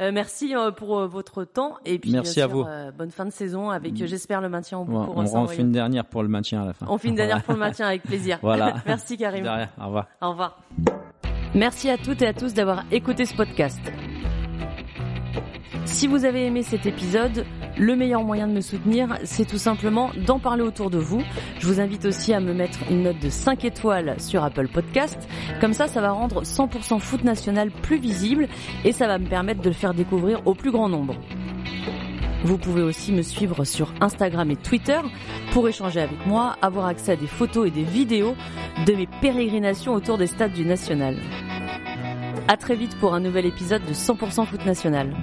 Euh, merci euh, pour euh, votre temps et puis Merci bien à vous. euh, bonne fin de saison avec euh, j'espère le maintien au bout Ouais, pour On en fait une dernière pour le maintien à la fin. On fait une dernière pour le maintien avec plaisir. Voilà. merci Karim. Au revoir. Au revoir. Merci à toutes et à tous d'avoir écouté ce podcast. Si vous avez aimé cet épisode, le meilleur moyen de me soutenir, c'est tout simplement d'en parler autour de vous. Je vous invite aussi à me mettre une note de 5 étoiles sur Apple Podcast. Comme ça, ça va rendre 100% foot national plus visible et ça va me permettre de le faire découvrir au plus grand nombre. Vous pouvez aussi me suivre sur Instagram et Twitter pour échanger avec moi, avoir accès à des photos et des vidéos de mes pérégrinations autour des stades du National. À très vite pour un nouvel épisode de 100% Foot National.